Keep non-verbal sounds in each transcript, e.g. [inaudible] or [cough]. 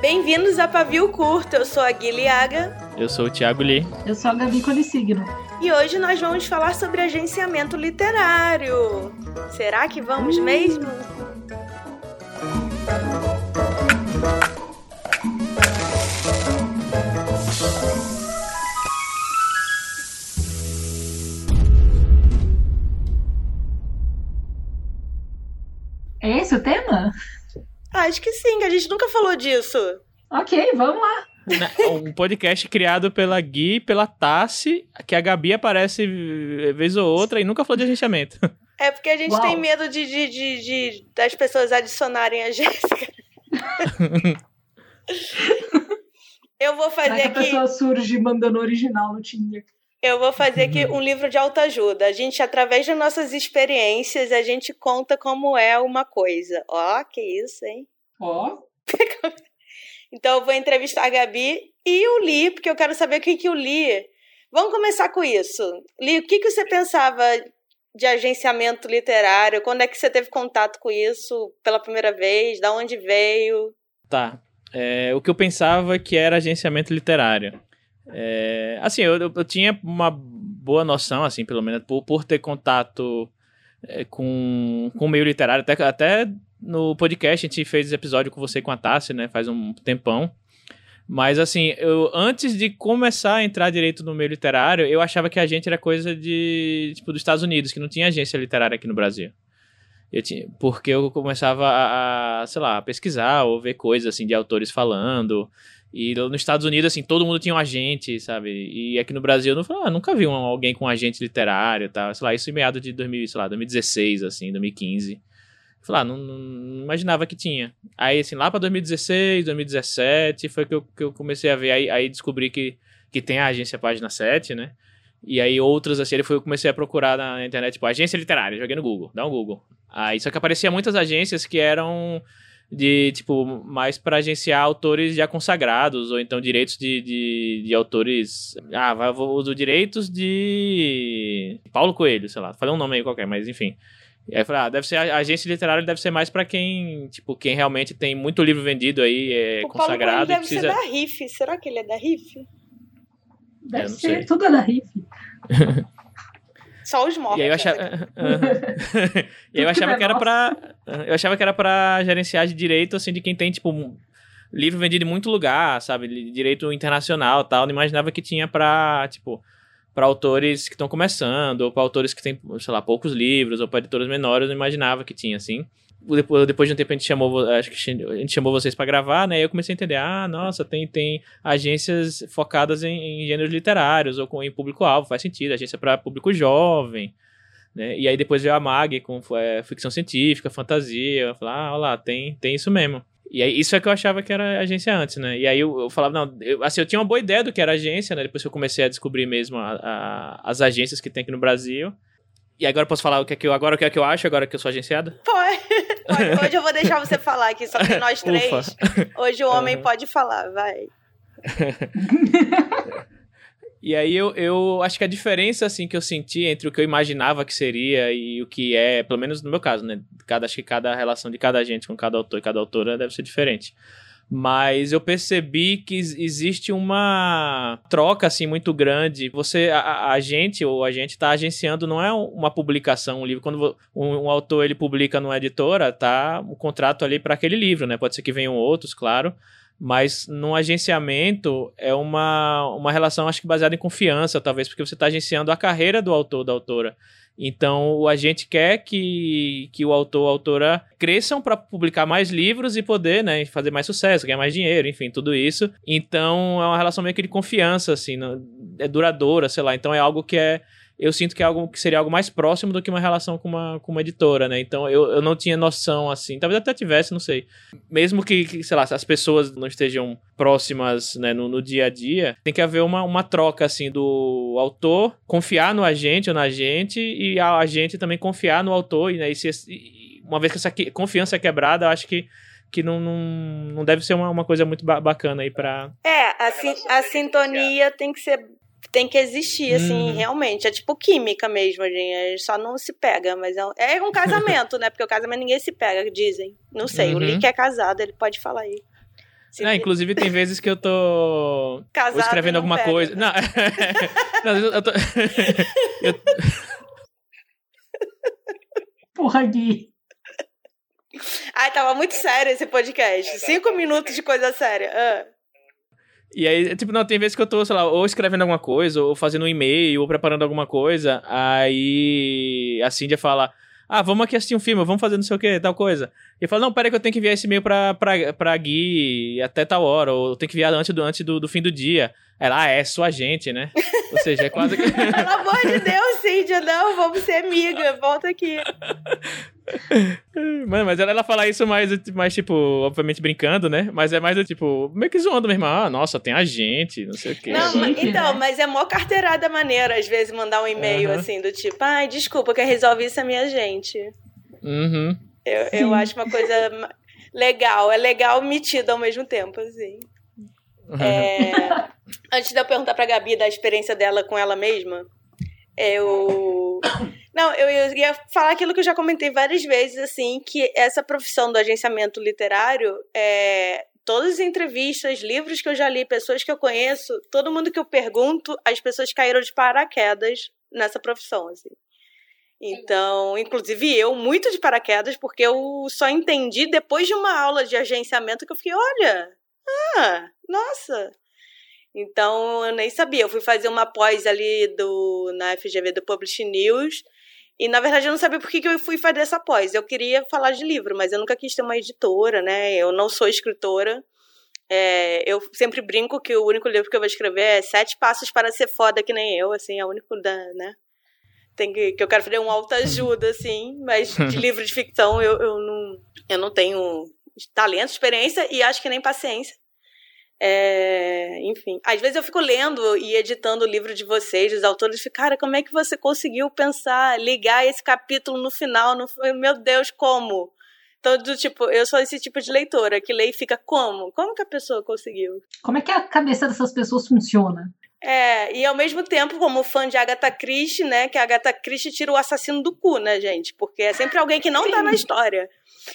Bem-vindos a Pavio Curto. Eu sou a Guilhaga. Eu sou o Thiago Lee. Eu sou a Gabi Colissigno. E hoje nós vamos falar sobre agenciamento literário. Será que vamos uh. mesmo? Acho que sim, a gente nunca falou disso. Ok, vamos lá. Né, um podcast criado pela Gui, pela Tassi, que a Gabi aparece vez ou outra e nunca falou de agenciamento. É porque a gente Uau. tem medo de, de, de, de, das pessoas adicionarem a Jéssica. [laughs] Eu vou fazer aqui. a pessoa surge mandando original no Tinder. Eu vou fazer aqui um livro de autoajuda. A gente, através das nossas experiências, a gente conta como é uma coisa. Ó, oh, que isso, hein? Ó. Oh. [laughs] então eu vou entrevistar a Gabi e o Li, porque eu quero saber o que, que o Li. Vamos começar com isso. Li, o que, que você pensava de agenciamento literário? Quando é que você teve contato com isso pela primeira vez? Da onde veio? Tá. É, o que eu pensava que era agenciamento literário. É, assim, eu, eu, tinha uma boa noção, assim, pelo menos, por, por ter contato é, com, com o meio literário. Até, até no podcast a gente fez episódio com você com a Tassi, né? Faz um tempão. Mas, assim, eu, antes de começar a entrar direito no meio literário, eu achava que a gente era coisa de, tipo, dos Estados Unidos, que não tinha agência literária aqui no Brasil. Eu tinha, porque eu começava a, a, sei lá, pesquisar ou ver coisas, assim, de autores falando. E nos Estados Unidos, assim, todo mundo tinha um agente, sabe? E aqui no Brasil, eu não, ah, nunca vi um, alguém com um agente literário e tal. Sei lá, isso em meado de 2000, sei lá, 2016, assim, 2015. Falei, ah, não, não, imaginava que tinha. Aí, assim, lá pra 2016, 2017, foi que eu, que eu comecei a ver. Aí, aí descobri que, que tem a agência Página 7, né? E aí outras, assim, ele foi, eu comecei a procurar na internet, tipo, agência literária, joguei no Google, dá um Google. Aí, só que aparecia muitas agências que eram de, tipo, mais para agenciar autores já consagrados, ou então direitos de, de, de autores. Ah, vai, vou uso direitos de. Paulo Coelho, sei lá. Falei um nome aí qualquer, mas enfim. E aí falei, ah, deve ser a agência literária deve ser mais para quem, tipo, quem realmente tem muito livro vendido aí, é o consagrado. Paulo Coelho deve precisa... ser da RIF. Será que ele é da RIF? Deve ser, sei. tudo é da RIF. [laughs] Só os mortos. E aí eu achava, né? [laughs] [laughs] e aí eu achava que era para eu achava que era para gerenciar de direito assim de quem tem tipo livro vendido em muito lugar, sabe, direito internacional, tal, não imaginava que tinha para, tipo, para autores que estão começando, ou para autores que têm, sei lá, poucos livros, ou para editoras menores, eu não imaginava que tinha assim depois, de um tempo a gente chamou, acho que a gente chamou vocês para gravar, né? E eu comecei a entender, ah, nossa, tem, tem agências focadas em, em gêneros literários ou com, em público-alvo, faz sentido, agência para público jovem, né? E aí depois veio a MAG com é, ficção científica, fantasia, eu falei, ah, olha lá, tem, tem isso mesmo. E aí, isso é que eu achava que era agência antes, né? E aí eu, eu falava, não, eu, assim, eu tinha uma boa ideia do que era agência, né? Depois que eu comecei a descobrir mesmo a, a, as agências que tem aqui no Brasil. E agora eu posso falar o que é que eu, agora o que é que eu acho, agora que eu sou agenciada? Pode. pode. Hoje eu vou deixar você falar aqui, só que nós [laughs] três. Ufa. Hoje o homem uhum. pode falar, vai. [laughs] e aí eu, eu acho que a diferença assim que eu senti entre o que eu imaginava que seria e o que é, pelo menos no meu caso, né? Cada, acho que cada relação de cada gente com cada autor e cada autora deve ser diferente mas eu percebi que existe uma troca assim muito grande. Você, a, a gente ou a gente está agenciando não é uma publicação, um livro. Quando um, um autor ele publica numa editora, tá o um contrato ali para aquele livro, né? Pode ser que venham outros, claro. Mas no agenciamento é uma, uma relação, acho que baseada em confiança, talvez, porque você está agenciando a carreira do autor, da autora. Então, a gente quer que, que o autor ou autora cresçam para publicar mais livros e poder, né, fazer mais sucesso, ganhar mais dinheiro, enfim, tudo isso. Então, é uma relação meio que de confiança, assim, é duradoura, sei lá. Então, é algo que é eu sinto que é algo que seria algo mais próximo do que uma relação com uma, com uma editora, né? Então eu, eu não tinha noção assim, talvez até tivesse, não sei. Mesmo que, que sei lá, as pessoas não estejam próximas né, no, no, dia a dia, tem que haver uma, uma troca assim do autor confiar no agente ou na agente e a agente também confiar no autor, e, né, e se, e, uma vez que essa confiança é quebrada, eu acho que que não, não, não deve ser uma, uma coisa muito bacana aí para É, a, a sintonia tem que ser tem que existir, assim, Hum. realmente. É tipo química mesmo, gente. A gente só não se pega, mas é um, é um casamento, né? Porque o casamento ninguém se pega, dizem. Não sei, o Uhum. Lee que é casado, ele pode falar aí. Se Não, inclusive tem vezes que eu tô [laughs] casado escrevendo alguma pega. coisa. Não, [laughs] não eu eu tô. [laughs] eu- Porra, Gui. Ai, tava muito sério esse podcast. Cinco minutos de coisa séria. Ah. E aí, tipo, não, tem vezes que eu tô, sei lá, ou escrevendo alguma coisa, ou fazendo um e-mail, ou preparando alguma coisa, aí a Cindy fala, ah, vamos aqui assistir um filme, vamos fazer não sei o que, tal coisa. E eu falo, não, pera que eu tenho que enviar esse e-mail pra, pra, pra Gui até tal hora, ou eu tenho que enviar antes do, antes do, do fim do dia. Ela, ah, é sua gente, né? Ou seja, é quase que... [laughs] Pelo amor de Deus, Cíntia, não, vamos ser amiga, volta aqui. Mano, mas ela, ela fala isso mais, mais, tipo, obviamente brincando, né? Mas é mais, tipo, meio que zoando mesmo. Ah, nossa, tem a gente, não sei o quê. Não, então, né? mas é mó carteirada maneira, às vezes, mandar um e-mail Aham. assim, do tipo, ai, desculpa, quem resolve isso é minha gente. Uhum. Eu, eu acho uma coisa legal, é legal metida ao mesmo tempo, assim. É, [laughs] antes de eu perguntar pra Gabi da experiência dela com ela mesma, eu. Não, eu ia falar aquilo que eu já comentei várias vezes, assim, que essa profissão do agenciamento literário, é, todas as entrevistas, livros que eu já li, pessoas que eu conheço, todo mundo que eu pergunto, as pessoas caíram de paraquedas nessa profissão, assim. Então, inclusive eu, muito de paraquedas, porque eu só entendi depois de uma aula de agenciamento que eu fiquei, olha, ah, nossa. Então, eu nem sabia. Eu fui fazer uma pós ali do, na FGV do Publish News. E, na verdade, eu não sabia por que que eu fui fazer essa pós. Eu queria falar de livro, mas eu nunca quis ter uma editora, né? Eu não sou escritora. É, eu sempre brinco que o único livro que eu vou escrever é Sete Passos para Ser Foda, que nem eu, assim, é o único da, né? Tem que, que eu quero fazer um autoajuda, assim, mas de [laughs] livro de ficção eu, eu, não, eu não tenho talento, experiência e acho que nem paciência. É, enfim, às vezes eu fico lendo e editando o livro de vocês, dos autores, e fico, cara, como é que você conseguiu pensar, ligar esse capítulo no final? No, meu Deus, como? Então, tipo, eu sou esse tipo de leitora que lê e fica, como? Como que a pessoa conseguiu? Como é que a cabeça dessas pessoas funciona? É, e ao mesmo tempo, como fã de Agatha Christie, né, que a Agatha Christie tira o assassino do cu, né, gente? Porque é sempre alguém que não tá na história.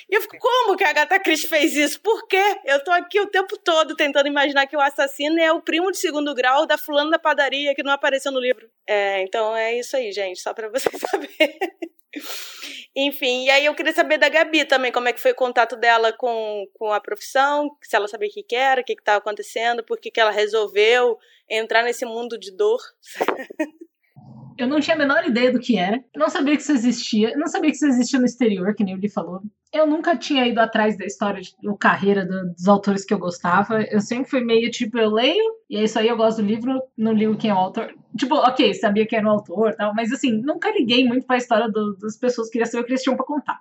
E eu fico, como que a Agatha Christie fez isso? Por quê? Eu tô aqui o tempo todo tentando imaginar que o assassino é o primo de segundo grau da fulana da padaria que não apareceu no livro. É, então é isso aí, gente, só pra vocês [laughs] saberem. Enfim, e aí eu queria saber da Gabi também, como é que foi o contato dela com, com a profissão, se ela sabia o que, que era, o que estava acontecendo, por que, que ela resolveu entrar nesse mundo de dor. [laughs] Eu não tinha a menor ideia do que era. Eu não sabia que isso existia. Eu não sabia que isso existia no exterior, que nem o Lee falou. Eu nunca tinha ido atrás da história ou carreira do- dos autores que eu gostava. Eu sempre fui meio tipo, eu leio, e é isso aí, eu gosto do livro, não ligo quem é o autor. Tipo, ok, sabia quem era o autor tal, mas assim, nunca liguei muito pra história do- das pessoas, queria saber o que eles tinham pra contar.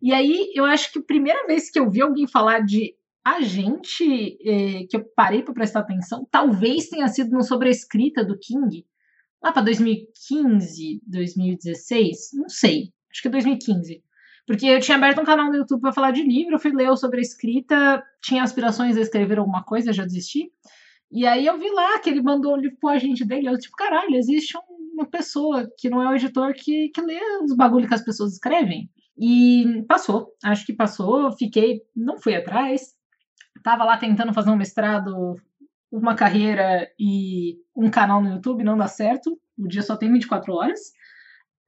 E aí, eu acho que a primeira vez que eu vi alguém falar de agente, eh, que eu parei pra prestar atenção, talvez tenha sido no Sobre a Escrita do King, lá para 2015, 2016, não sei, acho que é 2015. Porque eu tinha aberto um canal no YouTube para falar de livro, eu fui ler sobre a escrita, tinha aspirações a escrever alguma coisa, já desisti. E aí eu vi lá que ele mandou o livro pro agente dele, eu tipo, caralho, existe um- uma pessoa que não é o editor que, que lê os bagulho que as pessoas escrevem. E passou, acho que passou, fiquei, não fui atrás, tava lá tentando fazer um mestrado, uma carreira e um canal no YouTube, não dá certo, o dia só tem 24 horas.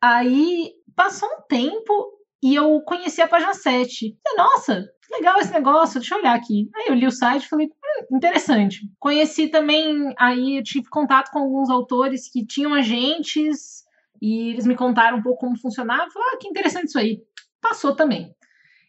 Aí passou um tempo e eu conheci a página 7. Falei, Nossa, legal esse negócio, deixa eu olhar aqui. Aí eu li o site e falei, hum, interessante. Conheci também, aí eu tive contato com alguns autores que tinham agentes e eles me contaram um pouco como funcionava. Falei, ah, que interessante isso aí. Passou também.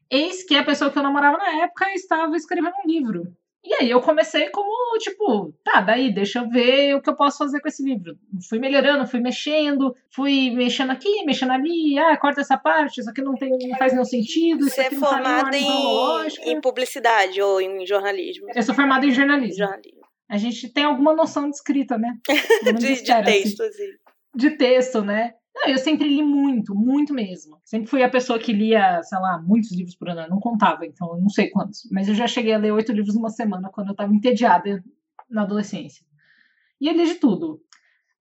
Eis que a pessoa que eu namorava na época estava escrevendo um livro. E aí eu comecei como, tipo, tá, daí deixa eu ver o que eu posso fazer com esse livro. Fui melhorando, fui mexendo, fui mexendo aqui, mexendo ali, ah, corta essa parte, isso aqui não, tem, não faz nenhum sentido, Você é formada em, em publicidade ou em jornalismo? Eu sou formada em jornalismo. Jornalismo. A gente tem alguma noção de escrita, né? [laughs] De, de assim. texto, assim. de texto, né? Não, eu sempre li muito, muito mesmo. Sempre fui a pessoa que lia, sei lá, muitos livros por ano. Eu não contava, então eu não sei quantos. Mas eu já cheguei a ler oito livros numa semana quando eu estava entediada na adolescência. E eu li de tudo.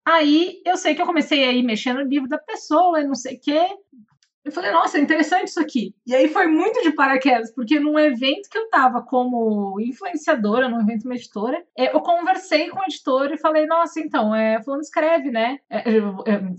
Aí eu sei que eu comecei a ir mexendo no livro da pessoa e não sei o quê. Eu falei, nossa, é interessante isso aqui. E aí foi muito de paraquedas, porque num evento que eu tava como influenciadora, num evento uma editora, é, eu conversei com o editor e falei, nossa, então, é, fulano escreve, né? É,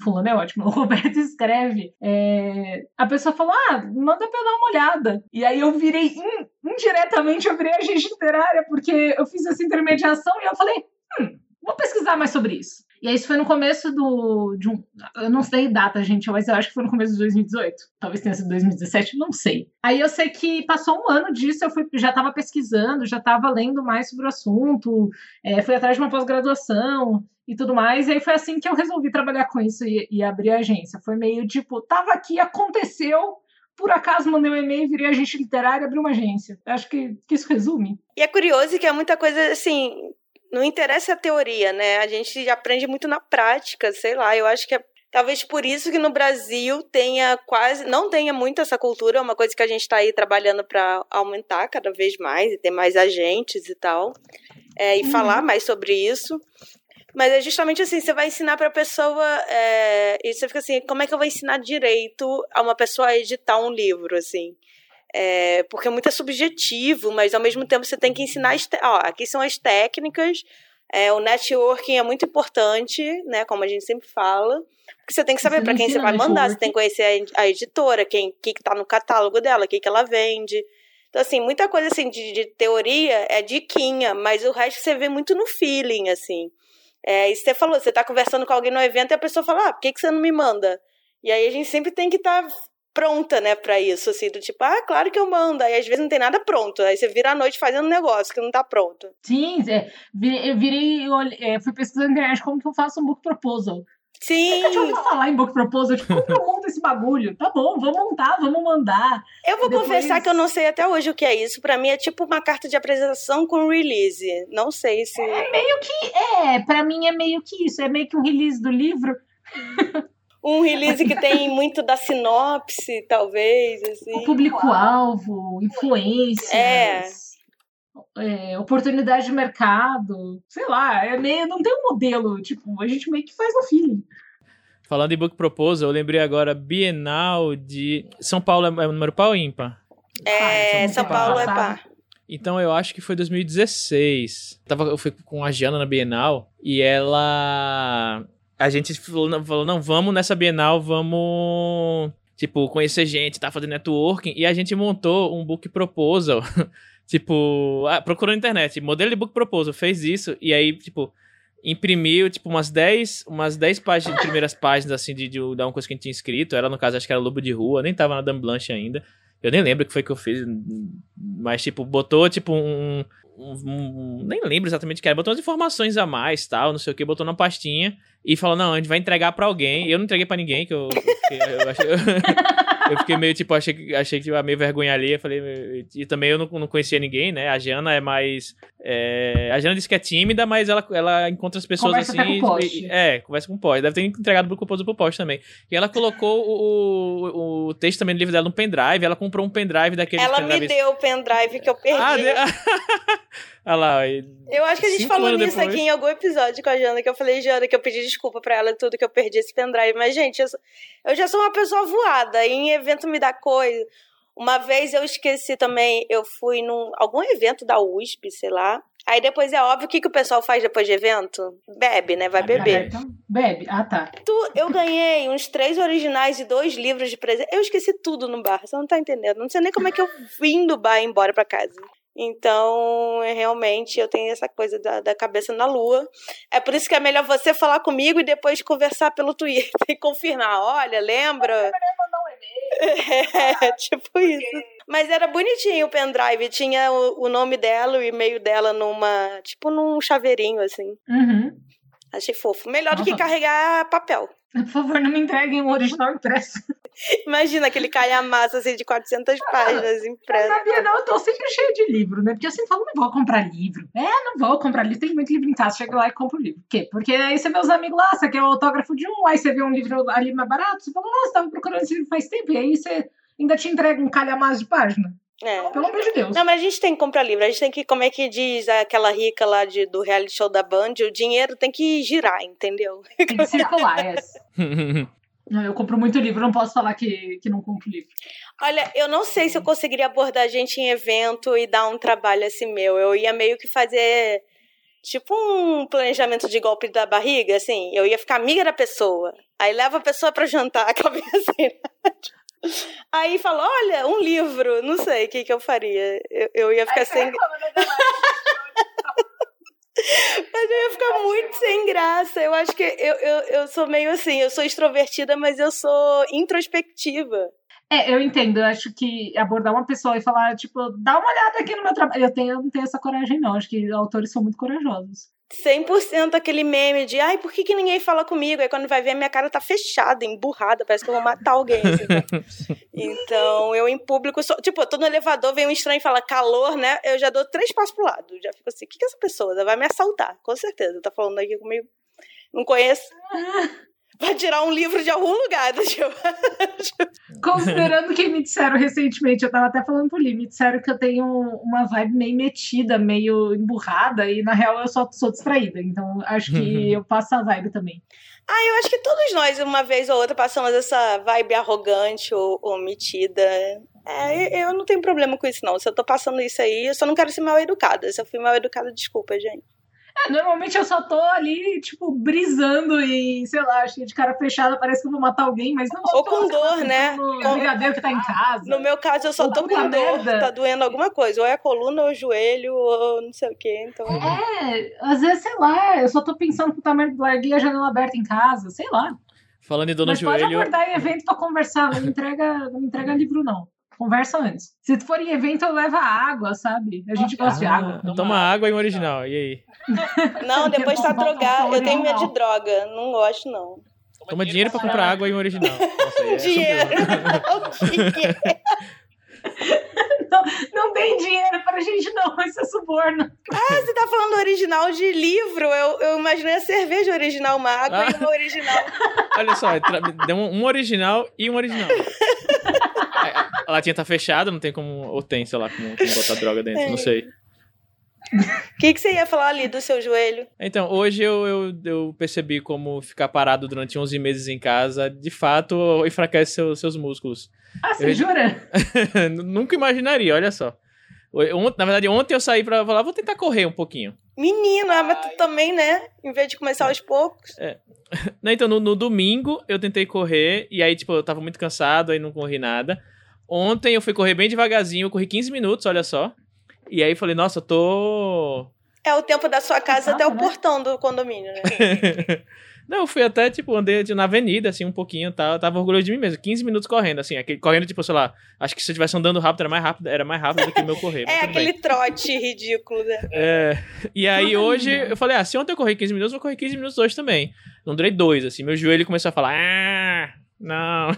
fulano é ótimo, [laughs] o Roberto escreve. É, a pessoa falou, ah, manda pra eu dar uma olhada. E aí eu virei, in, indiretamente, eu virei agente literária, porque eu fiz essa intermediação e eu falei, hum, vou pesquisar mais sobre isso. E aí isso foi no começo do. De um, eu não sei data, gente, mas eu acho que foi no começo de 2018. Talvez tenha sido 2017, não sei. Aí eu sei que passou um ano disso, eu fui, já estava pesquisando, já estava lendo mais sobre o assunto, é, fui atrás de uma pós-graduação e tudo mais. E aí foi assim que eu resolvi trabalhar com isso e, e abrir a agência. Foi meio tipo, tava aqui, aconteceu, por acaso mandei um e-mail, virei agente literário, abri uma agência. Acho que, que isso resume. E é curioso que é muita coisa assim não interessa a teoria, né? A gente aprende muito na prática, sei lá. Eu acho que é talvez por isso que no Brasil tenha quase, não tenha muito essa cultura, é uma coisa que a gente está aí trabalhando para aumentar cada vez mais e ter mais agentes e tal, é, e uhum. falar mais sobre isso. Mas é justamente assim, você vai ensinar para a pessoa, é, e você fica assim, como é que eu vou ensinar direito a uma pessoa a editar um livro, assim? É, porque é muito subjetivo, mas ao mesmo tempo você tem que ensinar. Ó, aqui são as técnicas. É, o networking é muito importante, né? Como a gente sempre fala. Porque você tem que saber para quem você vai mandar, você tem que conhecer a, a editora, quem que está no catálogo dela, o que, que ela vende. Então, assim, muita coisa assim de, de, teoria é diquinha, mas o resto você vê muito no feeling, assim. É, e você falou, você está conversando com alguém no evento e a pessoa fala, ah, por que, que você não me manda? E aí a gente sempre tem que estar tá pronta, né, para isso, assim, do tipo, ah, claro que eu mando, aí às vezes não tem nada pronto, aí você vira a noite fazendo um negócio que não tá pronto. Sim, é, eu virei, eu é, fui pesquisando na internet como que eu faço um book proposal. Sim. Eu já ouvi falar em book proposal, tipo, como eu [laughs] monto esse bagulho? Tá bom, vamos montar, vamos mandar. Eu vou Depois... confessar que eu não sei até hoje o que é isso. Para mim é tipo uma carta de apresentação com release. Não sei se. É meio que. É, para mim é meio que isso. É meio que um release do livro. [laughs] um release que tem muito da sinopse, talvez. Assim. O público-alvo, influências. É. É, oportunidade de mercado, sei lá, é meio, não tem um modelo, tipo, a gente meio que faz no feeling. Falando em Book Proposal, eu lembrei agora Bienal de. São Paulo é, é número par ou ímpar? É, ah, São, São Paulo é par. Então eu acho que foi 2016. Eu, tava, eu fui com a Giana na Bienal e ela a gente falou, falou, não, vamos nessa Bienal, vamos, tipo, conhecer gente, tá fazendo networking, e a gente montou um book proposal, [laughs] tipo, ah, procurou na internet, modelo de book proposal, fez isso, e aí, tipo, imprimiu, tipo, umas 10, umas 10 páginas, primeiras páginas, assim, de, de, de uma coisa que a gente tinha escrito, era, no caso, acho que era Lobo de Rua, nem tava na Dame Blanche ainda, eu nem lembro o que foi que eu fiz, mas, tipo, botou, tipo, um, um, um, nem lembro exatamente o que era, botou umas informações a mais, tal, não sei o que, botou na pastinha e falou, não, a gente vai entregar para alguém. Eu não entreguei para ninguém, que eu, eu, eu, achei, [laughs] eu, fiquei meio, tipo, achei, achei que meio vergonha ali, eu falei, e também eu não, não conhecia ninguém, né, a Jana é mais, é, a Jana disse que é tímida, mas ela, ela encontra as pessoas conversa assim, com e, é, conversa com o post, deve ter entregado pro composto pro post também. E ela colocou o, o, o, texto também do livro dela no pendrive, ela comprou um pendrive daquele Ela me deu o pendrive que eu perdi. Ah, de... [laughs] Olha lá. Eu acho que a gente falou nisso depois. aqui em algum episódio com a Jana, que eu falei, Jana, que eu pedi desculpa pra ela e tudo, que eu perdi esse pendrive. Mas, gente, eu, sou, eu já sou uma pessoa voada. E em evento me dá coisa. Uma vez eu esqueci também, eu fui num algum evento da USP, sei lá. Aí depois é óbvio o que, que o pessoal faz depois de evento? Bebe, né? Vai beber. Então, bebe. Ah, tá. Tu, eu ganhei uns três originais e dois livros de presente. Eu esqueci tudo no bar, você não tá entendendo. Não sei nem como é que eu vim do bar embora pra casa. Então, é, realmente, eu tenho essa coisa da, da, cabeça na lua. É por isso que é melhor você falar comigo e depois conversar pelo Twitter [laughs] e confirmar. Olha, lembra? É mandar um É, [laughs] tipo isso. Mas era bonitinho o pendrive. Tinha o, o nome dela, o e-mail dela numa. Tipo num chaveirinho, assim. Uhum. Achei fofo. Melhor do que carregar papel. Por favor, não me entreguem o original impresso. Imagina aquele calhamaço assim de 400 ah, páginas impresso. Na Bienal eu tô sempre cheia de livro, né? Porque eu sempre falo, não vou comprar livro. É, não vou comprar livro. Tem muito livro em casa. Chega lá e compro o livro. Por quê? Porque aí você vê os amigos lá, você quer o autógrafo de um, aí você vê um livro ali mais barato, você fala, nossa, tava procurando esse livro faz tempo. E aí você ainda te entrega um calhamaço de página. É. Pelo amor de Deus. Não, mas a gente tem que comprar livro. A gente tem que, como é que diz aquela rica lá de, do reality show da Band, o dinheiro tem que girar, entendeu? Tem que circular, é. [laughs] Eu compro muito livro, não posso falar que, que não compro livro. Olha, eu não sei se eu conseguiria abordar a gente em evento e dar um trabalho assim meu. Eu ia meio que fazer tipo um planejamento de golpe da barriga, assim. Eu ia ficar amiga da pessoa. Aí leva a pessoa pra jantar, aquela vez assim. Aí fala, olha, um livro. Não sei o que, que eu faria. Eu, eu ia ficar sem. Mas eu ia ficar muito sem graça. Eu acho que eu, eu, eu sou meio assim, eu sou extrovertida, mas eu sou introspectiva. É, eu entendo. Eu acho que abordar uma pessoa e falar, tipo, dá uma olhada aqui no meu trabalho. Eu, tenho, eu não tenho essa coragem, não. Acho que autores são muito corajosos. 100% aquele meme de, ai, por que, que ninguém fala comigo? Aí quando vai ver, minha cara tá fechada, emburrada, parece que eu vou matar alguém. assim. [laughs] então, eu em público, sou, tipo, eu tô no elevador, vem um estranho e fala calor, né? Eu já dou três passos pro lado. Já fico assim, o que, que essa pessoa Ela vai me assaltar? Com certeza, tá falando aqui comigo. Não conheço. [laughs] Vai tirar um livro de algum lugar, tipo. [laughs] Considerando que me disseram recentemente, eu tava até falando por ali, me disseram que eu tenho uma vibe meio metida, meio emburrada, e na real eu só sou distraída. Então acho que eu passo a vibe também. Ah, eu acho que todos nós, uma vez ou outra, passamos essa vibe arrogante ou, ou metida. É, eu não tenho problema com isso, não. Se eu tô passando isso aí, eu só não quero ser mal educada. Se eu fui mal educada, desculpa, gente. É, normalmente eu só tô ali, tipo, brisando e, sei lá, cheio de cara fechada, parece que eu vou matar alguém, mas não. Ou com dor, né? No Com- brigadeiro que tá em casa. No meu caso, eu só Ou tô puta com dor, merda. tá doendo alguma coisa. Ou é a coluna, ou o joelho, ou não sei o quê. Então. É, às vezes, sei lá, eu só tô pensando que tá larguei a janela aberta em casa, sei lá. Falando em dor no Mas pode joelho. abordar em evento pra conversar, não me entrega, não me entrega livro, não. Conversa antes. Se for em evento, eu levo a água, sabe? A gente gosta de água. Ah, toma água em original. E aí? [laughs] Não, depois tá drogado. Eu tenho medo de droga. Não gosto, não. Toma dinheiro pra comprar água em original. [laughs] Nossa, é [laughs] Dinheiro. Sublime. O que que é? Não tem dinheiro pra gente, não. Isso é suborno. Ah, você tá falando original de livro. Eu, eu imaginei a cerveja original, uma água Ah. e uma original. [laughs] Olha só, deu um, original e um original. A- [laughs] A latinha tá fechada, não tem como. Ou tem, sei lá, como, como botar droga dentro, não sei. O [laughs] que, que você ia falar ali do seu joelho? Então, hoje eu, eu, eu percebi como ficar parado durante 11 meses em casa, de fato, enfraquece seu- seus músculos. Ah, você Eu- jura? [laughs] Nunca imaginaria, olha só. Ont- Na verdade, ontem eu saí pra falar, vou tentar correr um pouquinho. Menino, ah, mas tu também, né? Em vez de começar aos poucos. [laughs] Não, então, no, no domingo eu tentei correr, e aí, tipo, eu tava muito cansado, aí não corri nada. Ontem eu fui correr bem devagarzinho, eu corri 15 minutos, olha só. E aí falei, nossa, eu tô. É o tempo da sua casa até o né? portão do condomínio, né? [laughs] não, eu fui até, tipo, andei de- na avenida, assim, um pouquinho e tal. Eu tava orgulhoso de mim mesmo. 15 minutos correndo, assim, aquele, correndo, tipo, sei lá, acho que se eu estivesse andando rápido, era mais rápido, era mais rápido do que o meu correr. [laughs] É tudo bem. aquele trote ridículo, né? [laughs] É, e aí Ai, hoje eu falei, ah, se ontem eu corri 15 minutos, eu vou correr 15 minutos hoje também. Não durei dois, assim, meu joelho começou a falar, ah, não.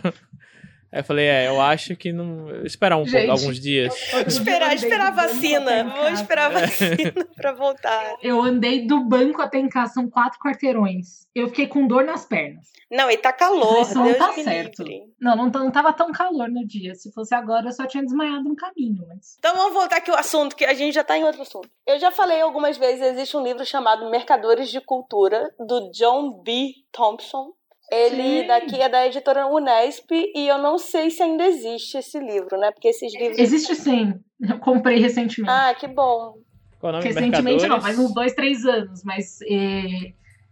Aí eu falei, é, eu acho que não. Esperar um Gente. pouco, alguns dias. Esperar, esperar a vacina. Vou esperar a vacina pra voltar. Eu andei do banco até em casa, são quatro quarteirões. Eu fiquei com dor nas pernas. Não, e tá calor, Isso não tá certo. livre. Não, não, não tava tão calor no dia. Se fosse agora, eu só tinha desmaiado no caminho. Mas... Então vamos voltar aqui ao assunto, que a gente já tá em outro assunto. Eu já falei algumas vezes, existe um livro chamado Mercadores de Cultura, do John B. Thompson. Ele Sim. daqui é da editora Unesp e eu não sei se ainda existe esse livro, né? Porque esses livros. Existe sim. Eu comprei recentemente. Ah, que bom. Qual é o nome? recentemente não, faz uns dois, três anos. Mas é,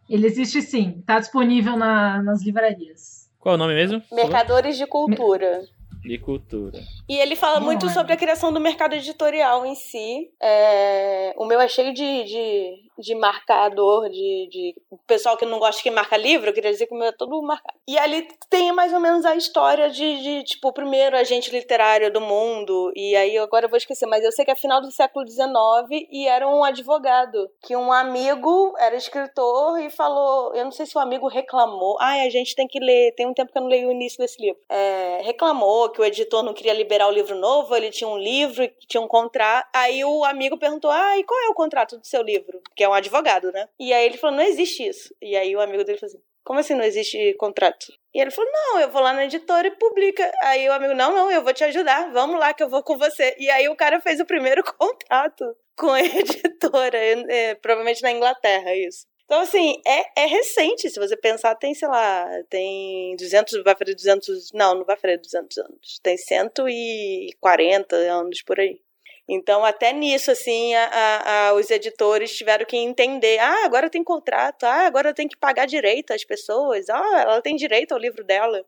ele existe sim. Tá disponível na- nas livrarias. Qual é o nome mesmo? Mercadores de Cultura. De cultura. E ele fala Não, muito é. sobre a criação do mercado editorial em si. É, O meu é cheio de, de, de marcador, de, de pessoal que não gosta que marca livro, eu queria dizer que o meu é todo marcado. E ali tem mais ou menos a história de, de tipo, o primeiro agente literário do mundo. E aí agora eu vou esquecer, mas eu sei que é final do século XIX e era um advogado. Que um amigo era escritor e falou. Eu não sei se o amigo reclamou. Ai, a gente tem que ler. Tem um tempo que eu não leio o início desse livro. É, reclamou que o editor não queria liberar o livro novo, ele tinha um livro tinha um contrato. Aí o amigo perguntou: Ah, e qual é o contrato do seu livro? Que é um advogado, né? E aí ele falou: Não existe isso. E aí o amigo dele falou assim: Como assim não existe contrato? E ele falou: Não, eu vou lá na editora e publica. Aí o amigo: Não, não, eu vou te ajudar, vamos lá que eu vou com você. E aí o cara fez o primeiro [laughs] contato com a [laughs] editora, é, provavelmente na Inglaterra, isso. Então, assim, é, é recente. Se você pensar, tem, sei lá, tem 200, vai fazer 200, não, não vai fazer 200 anos. Tem 140 anos por aí. Então, até nisso, assim, a, a, a, os editores tiveram que entender: ah, agora tem contrato, ah, agora tem que pagar direito às pessoas, ah, ela tem direito ao livro dela.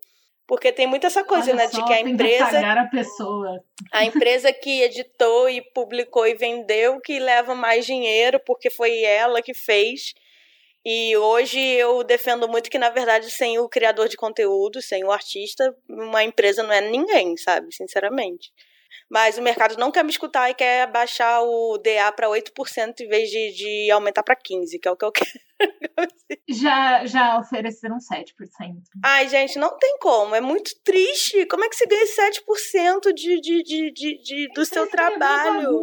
Porque tem muita essa coisa, Olha né? só, de que a empresa. Que pagar a pessoa. A empresa que editou e publicou e vendeu que leva mais dinheiro, porque foi ela que fez. E hoje eu defendo muito que, na verdade, sem o criador de conteúdo, sem o artista, uma empresa não é ninguém, sabe? Sinceramente. Mas o mercado não quer me escutar e quer baixar o DA para 8% em vez de, de aumentar para 15%, que é o que eu [laughs] quero. Já, já ofereceram 7%. Ai, gente, não tem como. É muito triste. Como é que você ganha 7% de, de, de, de, de, do seu trabalho?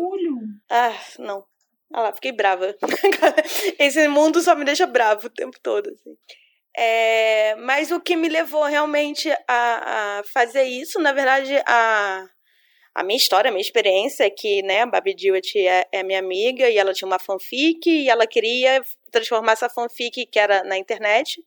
Ah, não. Ah lá, fiquei brava. [laughs] Esse mundo só me deixa bravo o tempo todo. Assim. É, mas o que me levou realmente a, a fazer isso, na verdade, a, a minha história, a minha experiência é que, né, a Babi Dewitt é, é minha amiga e ela tinha uma fanfic e ela queria transformar essa fanfic que era na internet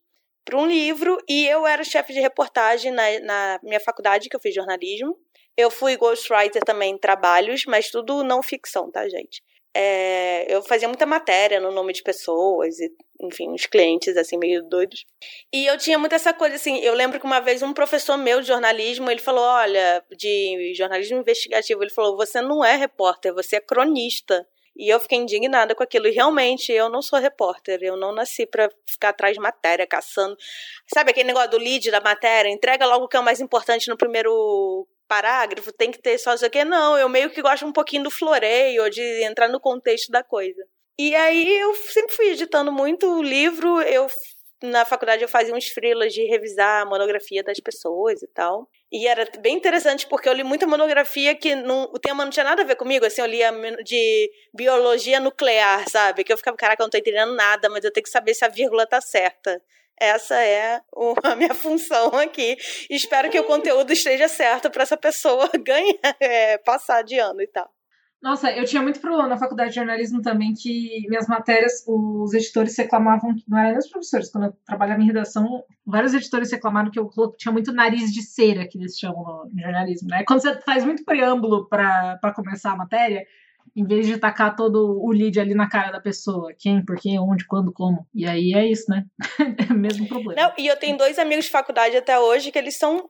para um livro e eu era chefe de reportagem na, na minha faculdade, que eu fiz jornalismo. Eu fui ghostwriter também em trabalhos, mas tudo não ficção, tá, gente? É, eu fazia muita matéria no nome de pessoas e, enfim, uns clientes, assim, meio doidos. E eu tinha muito essa coisa, assim, eu lembro que uma vez um professor meu de jornalismo, ele falou, olha, de jornalismo investigativo, ele falou, você não é repórter, você é cronista. E eu fiquei indignada com aquilo. E realmente, eu não sou repórter. Eu não nasci para ficar atrás de matéria, caçando. Sabe aquele negócio do lead da matéria? Entrega logo o que é o mais importante no primeiro parágrafo, tem que ter só isso aqui. Não, eu meio que gosto um pouquinho do floreio, de entrar no contexto da coisa. E aí eu sempre fui editando muito livro, eu na faculdade eu fazia uns freelas de revisar a monografia das pessoas e tal. E era bem interessante porque eu li muita monografia que não, o tema não tinha nada a ver comigo, assim, eu lia de biologia nuclear, sabe? Que eu ficava, caraca, eu não tô entendendo nada, mas eu tenho que saber se a vírgula tá certa. Essa é a minha [laughs] função aqui. Espero que o conteúdo esteja certo para essa pessoa [laughs] ganhar, é, passar de ano e tal. Nossa, eu tinha muito problema na faculdade de jornalismo também que minhas matérias, os editores reclamavam, não eram nem os professores, quando eu trabalhava em redação, vários editores reclamaram que eu tinha muito nariz de cera, que eles chamam no jornalismo, né? Quando você faz muito preâmbulo para começar a matéria, em vez de tacar todo o lead ali na cara da pessoa. Quem, por quê, onde, quando, como. E aí é isso, né? [laughs] é o mesmo problema. Não, e eu tenho dois amigos de faculdade até hoje que eles são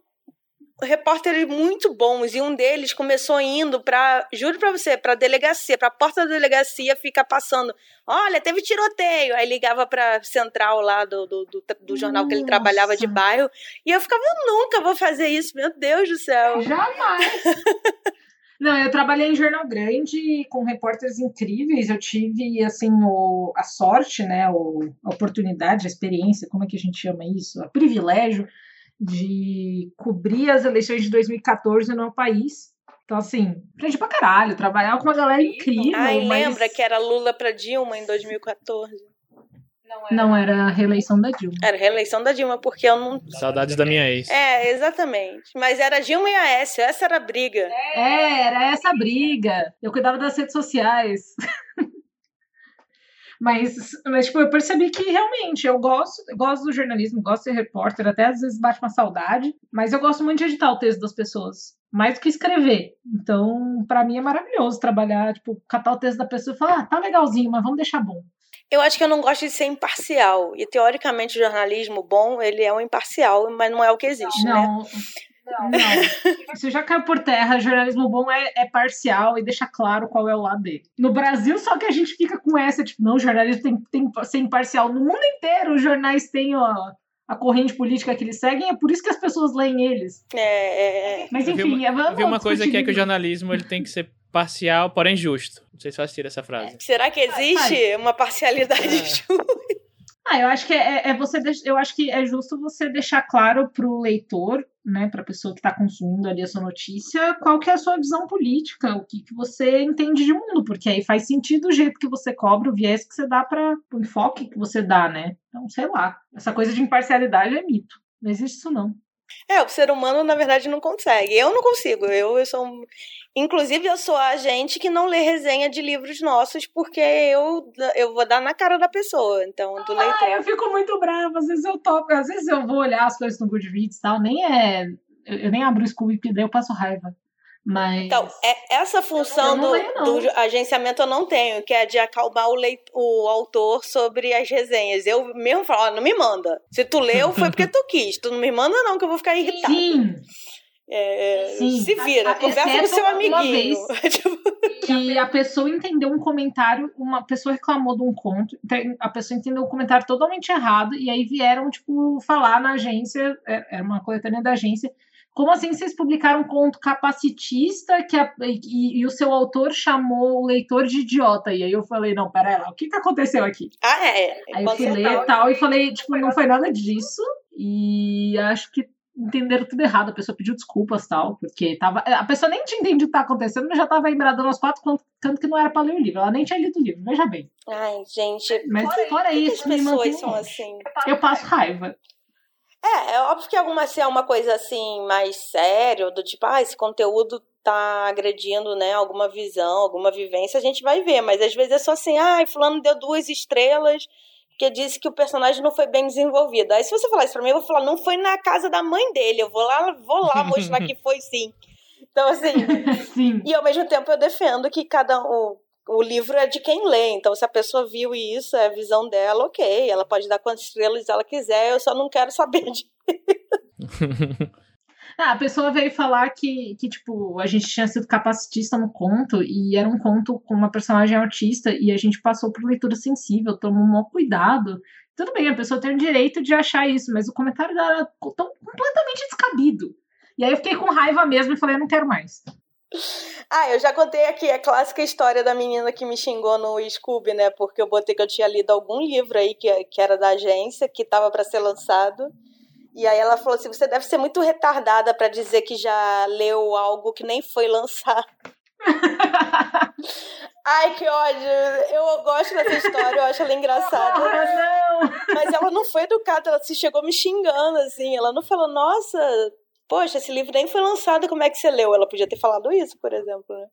repórteres muito bons e um deles começou indo para, juro para você, para delegacia, para porta da delegacia ficar passando, olha, teve tiroteio, aí ligava para central lá do, do, do, do jornal que ele trabalhava de bairro e eu ficava, eu nunca vou fazer isso, meu Deus do céu. Jamais. [laughs] Não, eu trabalhei em jornal grande com repórteres incríveis. Eu tive assim o, a sorte, né, o, a oportunidade, a experiência, como é que a gente chama isso? O privilégio de cobrir as eleições de 2014 no meu país. Então, assim, aprendi pra caralho, trabalhar com uma galera incrível. Ai, mas... lembra que era Lula pra Dilma em 2014? Não era... não era a reeleição da Dilma. Era a reeleição da Dilma, porque eu não. Saudades da minha ex. É, exatamente. Mas era Dilma e Aécio, essa era a briga. É, era essa a briga. Eu cuidava das redes sociais. [laughs] Mas, mas tipo, eu percebi que realmente eu gosto, gosto do jornalismo, gosto de ser repórter, até às vezes bate uma saudade, mas eu gosto muito de editar o texto das pessoas, mais do que escrever. Então, para mim é maravilhoso trabalhar, tipo, catar o texto da pessoa e falar, ah, tá legalzinho, mas vamos deixar bom. Eu acho que eu não gosto de ser imparcial. E teoricamente o jornalismo bom, ele é um imparcial, mas não é o que existe, não, né? Não, não. [laughs] Isso já caiu por terra. Jornalismo bom é, é, parcial e deixa claro qual é o lado dele. No Brasil, só que a gente fica com essa, tipo, não, o jornalismo tem, tem que ser imparcial. No mundo inteiro, os jornais têm ó, a corrente política que eles seguem, é por isso que as pessoas leem eles. É, é, é. Mas enfim, eu vi uma, vamos eu vi uma coisa que é que o jornalismo ele tem que ser parcial, porém justo. Não sei se faz essa frase. Será que existe uma parcialidade É. [laughs] justa? Ah, eu acho que é, é você deix- eu acho que é justo você deixar claro para o leitor, né, para a pessoa que está consumindo ali a sua notícia, qual que é a sua visão política, o que, que você entende de mundo, porque aí faz sentido o jeito que você cobra, o viés que você dá para o enfoque que você dá, né? Então, sei lá, essa coisa de imparcialidade é mito. Não existe isso, não. É, o ser humano, na verdade, não consegue. Eu não consigo. Eu, eu sou. Inclusive, eu sou a gente que não lê resenha de livros nossos, porque eu, eu vou dar na cara da pessoa. Então, do leitor. Ah, eu fico muito brava. Às vezes eu topo, às vezes eu vou olhar as coisas no Goodreads e tal. Nem é. Eu, eu nem abro o Scooby eu passo raiva. Mas. Então, é, essa função Eu não do, não. do agenciamento eu não tenho, que é de acalmar o, leit o autor sobre as resenhas. Eu mesmo falo, ó, não me manda. Se tu leu, foi porque tu quis. Tu não me manda, não, que eu vou ficar irritada. Sim, É, Sim. Se vira, A- a- conversa com seu uma amiguinho. [laughs] Tipo, que a pessoa entendeu um comentário, uma pessoa reclamou de um conto, então a pessoa entendeu um comentário totalmente errado, e aí vieram, tipo, falar na agência, é- era uma coletânea da agência, como assim vocês publicaram um conto capacitista que a- e, e o seu autor chamou o leitor de idiota? E aí eu falei, não, pera lá, o que que aconteceu aqui? ah, é. Aí eu fui ler e tal, e falei, tipo, não foi nada disso. E acho que entenderam tudo errado. A pessoa pediu desculpas e tal, porque tava. A pessoa nem tinha entendido o que tá acontecendo, mas já tava embradando aos quatro, canto- tanto que não era pra ler o livro. Ela nem tinha lido o livro, veja bem. Ai, gente. Mas fora que que isso, as pessoas são assim? Eu passo raiva. É, é óbvio que alguma se é uma coisa assim mais séria, do tipo, ah, esse conteúdo tá agredindo, né, alguma visão, alguma vivência, a gente vai ver, mas às vezes é só assim, ah, fulano deu duas estrelas porque disse que o personagem não foi bem desenvolvido. Aí se você falar isso pra mim, eu vou falar, não foi na casa da mãe dele, eu vou lá, vou lá mostrar que [laughs] foi sim. Então assim, [laughs] Sim. e ao mesmo tempo eu defendo que cada o, o livro é de quem lê. Então, se a pessoa viu isso, é a visão dela, ok. Ela pode dar quantas estrelas ela quiser, eu só não quero saber de. [laughs] Ah, a pessoa veio falar que, que, tipo, a gente tinha sido capacitista no conto e era um conto com uma personagem autista e a gente passou por leitura sensível, tomou um maior cuidado. Tudo bem, a pessoa tem o direito de achar isso, mas o comentário dela era tão completamente descabido. E aí eu fiquei com raiva mesmo e falei, não quero mais. Ah, eu já contei aqui a clássica história da menina que me xingou no Scooby, né? Porque eu botei que eu tinha lido algum livro aí que, que era da agência, que tava para ser lançado. E aí ela falou assim: você deve ser muito retardada para dizer que já leu algo que nem foi lançado. [laughs] Ai, que ódio! Eu gosto dessa história, eu acho ela engraçada. Ah, não! Mas ela não foi educada, ela se chegou me xingando, assim. Ela não falou, nossa, poxa, esse livro nem foi lançado, como é que você leu? Ela podia ter falado isso, por exemplo, né?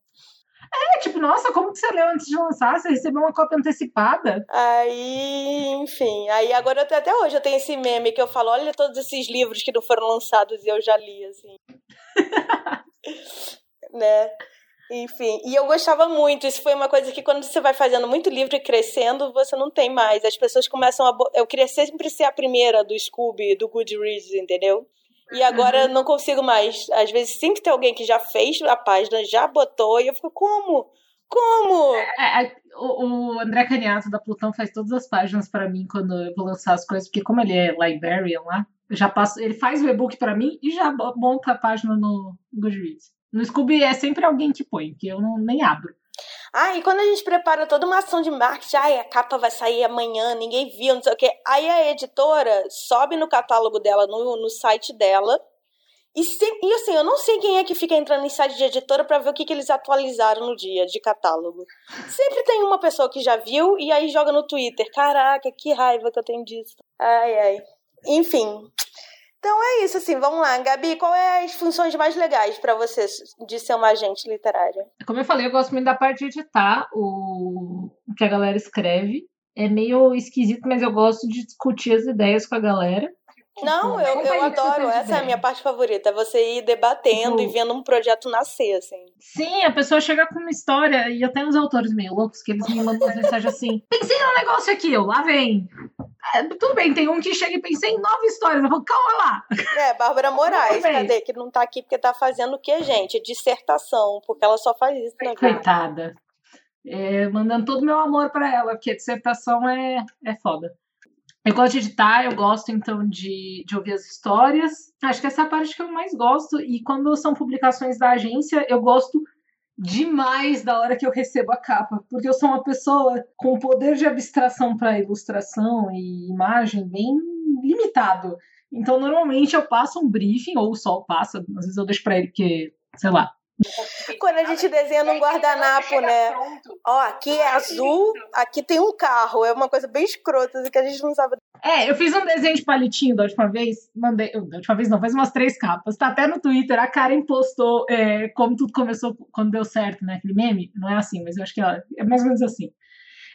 É tipo, nossa, como que você leu antes de lançar? Você recebeu uma cópia antecipada? Aí, enfim, aí agora tenho- até hoje eu tenho esse meme que eu falo, olha todos esses livros que não foram lançados e eu já li, assim. [laughs] né? Enfim, e eu gostava muito. Isso foi uma coisa que quando você vai fazendo muito livro e crescendo, você não tem mais. As pessoas começam a. Eu queria sempre ser a primeira do Scooby, do Goodreads, entendeu? E agora eu não consigo mais. Às vezes sempre tem alguém que já fez a página, já botou, e eu fico, como? Como? É, é, o, o André Caniato da Plutão faz todas as páginas pra mim quando eu vou lançar as coisas, porque como ele é librarian lá, eu já passo, ele faz o e-book pra mim e já monta a página no Goodreads. No Scooby é sempre alguém que põe, que eu não, nem abro. Ah, e quando a gente prepara toda uma ação de marketing, ai, a capa vai sair amanhã, ninguém viu, não sei o quê. Aí a editora sobe no catálogo dela, no, no site dela. E, se, e assim, eu não sei quem é que fica entrando em site de editora pra ver o que, que eles atualizaram no dia de catálogo. Sempre tem uma pessoa que já viu e aí joga no Twitter. Caraca, que raiva que eu tenho disso. Ai, ai. Enfim. Então é isso, assim, vamos lá. Gabi, qual é as funções mais legais pra você de ser uma agente literária? Como eu falei, eu gosto muito da parte de editar o, o que a galera escreve. É meio esquisito, mas eu gosto de discutir as ideias com a galera. Não, Tipo, eu, eu adoro. Essa é a ideia. minha parte favorita. Você ir debatendo Tipo- e vendo um projeto nascer, assim. Sim, a pessoa chega com uma história, e até os autores meio loucos, que eles me mandam umas mensagens assim: pensei num negócio aqui, eu lá vem. É, tudo bem, tem um que chega e pensei em nove histórias. Eu falo, calma lá. É, Bárbara Moraes, cadê? Que não tá aqui porque tá fazendo o quê, gente? Dissertação, porque ela só faz isso na. Coitada. É, mandando todo o meu amor pra ela, porque dissertação é, é foda. Eu gosto de editar, eu gosto então de, de ouvir as histórias. Acho que essa é a parte que eu mais gosto. E quando são publicações da agência, eu gosto demais da hora que eu recebo a capa, porque eu sou uma pessoa com poder de abstração para ilustração e imagem bem limitado. Então, normalmente eu passo um briefing, ou Sol passa, às vezes eu deixo para ele, porque, sei lá, Quando a gente desenha num guardanapo, né? Ó, aqui é azul, aqui tem um carro. É uma coisa bem escrota, assim, que a gente não sabe. É, eu fiz um desenho de palitinho da última vez, mandei, da última vez não, faz umas três capas, tá até no Twitter, a Karen postou é, como tudo começou quando deu certo, né, aquele meme, não é assim, mas eu acho que ela, é mais ou menos assim.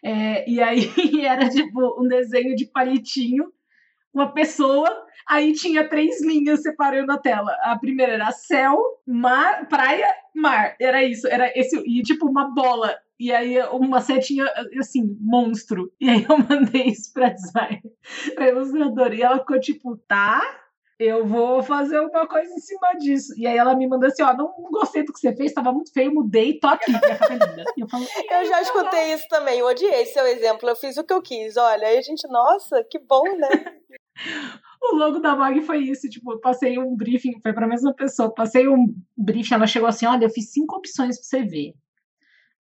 É, e aí [laughs] era tipo um desenho de palitinho, uma pessoa, aí tinha três linhas separando a tela. A primeira era céu, mar, praia, mar. Era isso, era esse, e tipo uma bola e aí uma setinha, assim, monstro. E aí eu [laughs] mandei isso pra design, pra ilustradora. E ela ficou tipo, tá, eu vou fazer alguma coisa em cima disso. E aí ela me mandou assim, ó, não, gostei do que você fez, tava muito feio, mudei, tô aqui, minha capa linda. eu, falo, [laughs] eu já escutei isso também, eu odiei seu exemplo, eu fiz o que eu quis. Olha, aí a gente, nossa, que bom, né? [laughs] o logo da Mag foi isso, tipo, eu passei um briefing, foi pra mesma pessoa, passei um briefing, ela chegou assim, olha, eu fiz cinco opções pra você ver.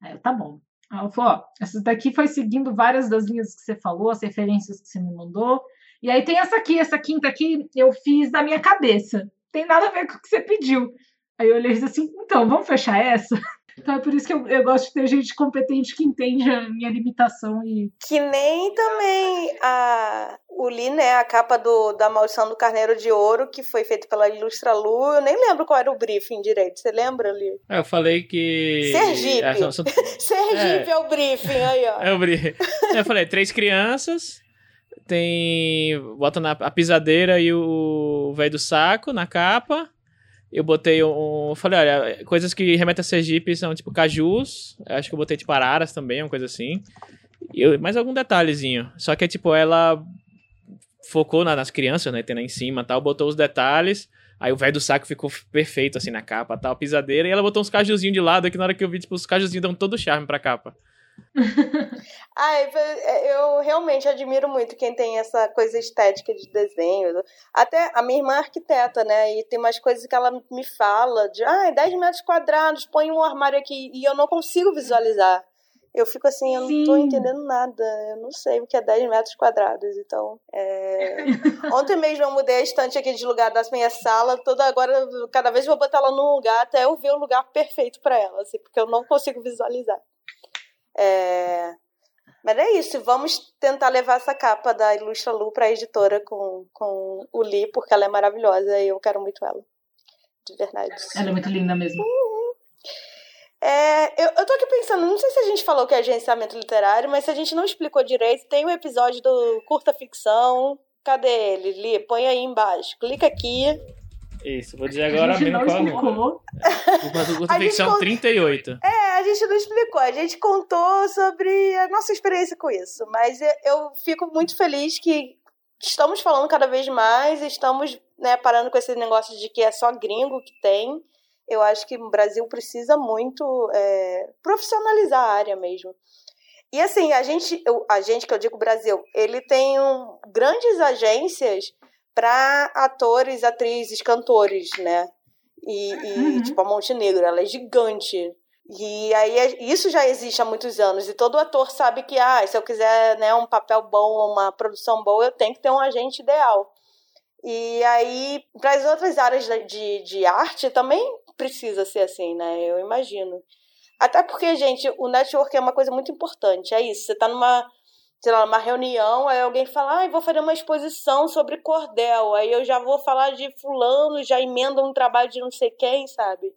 Aí eu, tá bom. Ela falou, ó, essa daqui foi seguindo várias das linhas que você falou, as referências que você me mandou. E aí tem essa aqui, essa quinta aqui, eu fiz da minha cabeça. Tem nada a ver com o que você pediu. Aí eu olhei e disse assim, então, vamos fechar essa? [laughs] Então é por isso que eu, eu, gosto de ter gente competente que entende a minha limitação e. Que nem também a, o Li, né? A capa do, da Maldição do Carneiro de Ouro, que foi feita pela Ilustra Lu. Eu nem lembro qual era o briefing direito. Você lembra, Li? É, eu falei que. Sergipe! É, são, são... Sergipe é. é. o briefing, aí, ó. É o briefing. eu falei, três crianças. Tem. Bota na a pisadeira e o velho do saco na capa eu botei um. Falei, olha, coisas que remetem a Sergipe são tipo cajus. Acho que eu botei tipo araras também, uma coisa assim. Eu, mais algum detalhezinho. Só que, tipo, ela focou na, nas crianças, né? Tem lá em cima tal, botou os detalhes. Aí o velho do saco ficou perfeito, assim, na capa, tal, pisadeira. E ela botou uns cajuzinhos de lado, que na hora que eu vi, tipo, os cajuzinhos dão todo o charme pra capa. [laughs] Ai, é, eu realmente admiro muito quem tem essa coisa estética de desenho. Até a minha irmã é arquiteta, né? E tem umas coisas que ela me fala de ah, 10 metros quadrados, põe um armário aqui. E eu não consigo visualizar. Eu fico assim, eu Sim. não tô entendendo nada. Eu não sei o que é 10 metros quadrados. Então, é... [laughs] Ontem mesmo eu mudei a estante aqui de lugar da minha sala. Toda agora, cada vez vou botar ela num lugar até eu ver o lugar perfeito para ela, assim, porque eu não consigo visualizar. É... Mas é isso, vamos tentar levar essa capa da Ilustra Lu para a editora com, com o Li, porque ela é maravilhosa e eu quero muito ela. De verdade. Ela é muito linda mesmo. Uhum. É, eu, eu tô aqui pensando, não sei se a gente falou que é agenciamento literário, mas se a gente não explicou direito, tem o um episódio do Curta Ficção. Cadê ele? Li, põe aí embaixo. Clica aqui. Isso, vou dizer agora mesmo qual é o número. É, Curta Ficção 38. É, a gente não explicou, a gente contou sobre a nossa experiência com isso. Mas eu fico muito feliz que estamos falando cada vez mais, estamos né, parando com esse negócio de que é só gringo que tem. Eu acho que o Brasil precisa muito é, profissionalizar a área mesmo. E assim, a gente, a gente que eu digo Brasil, ele tem um, grandes agências para atores, atrizes, cantores, né? E, e uhum. tipo, a Montenegro, ela é gigante. E aí é, isso já existe há muitos anos e todo ator sabe que ah, se eu quiser né, um papel bom, uma produção boa, eu tenho que ter um agente ideal. E aí, para as outras áreas de, de arte também precisa ser assim, né? Eu imagino. Até porque, gente, o network é uma coisa muito importante. É isso. Você está numa, sei lá, numa reunião, aí alguém fala, ah, vou fazer uma exposição sobre cordel. Aí eu já vou falar de fulano, já emenda um trabalho de não sei quem, sabe?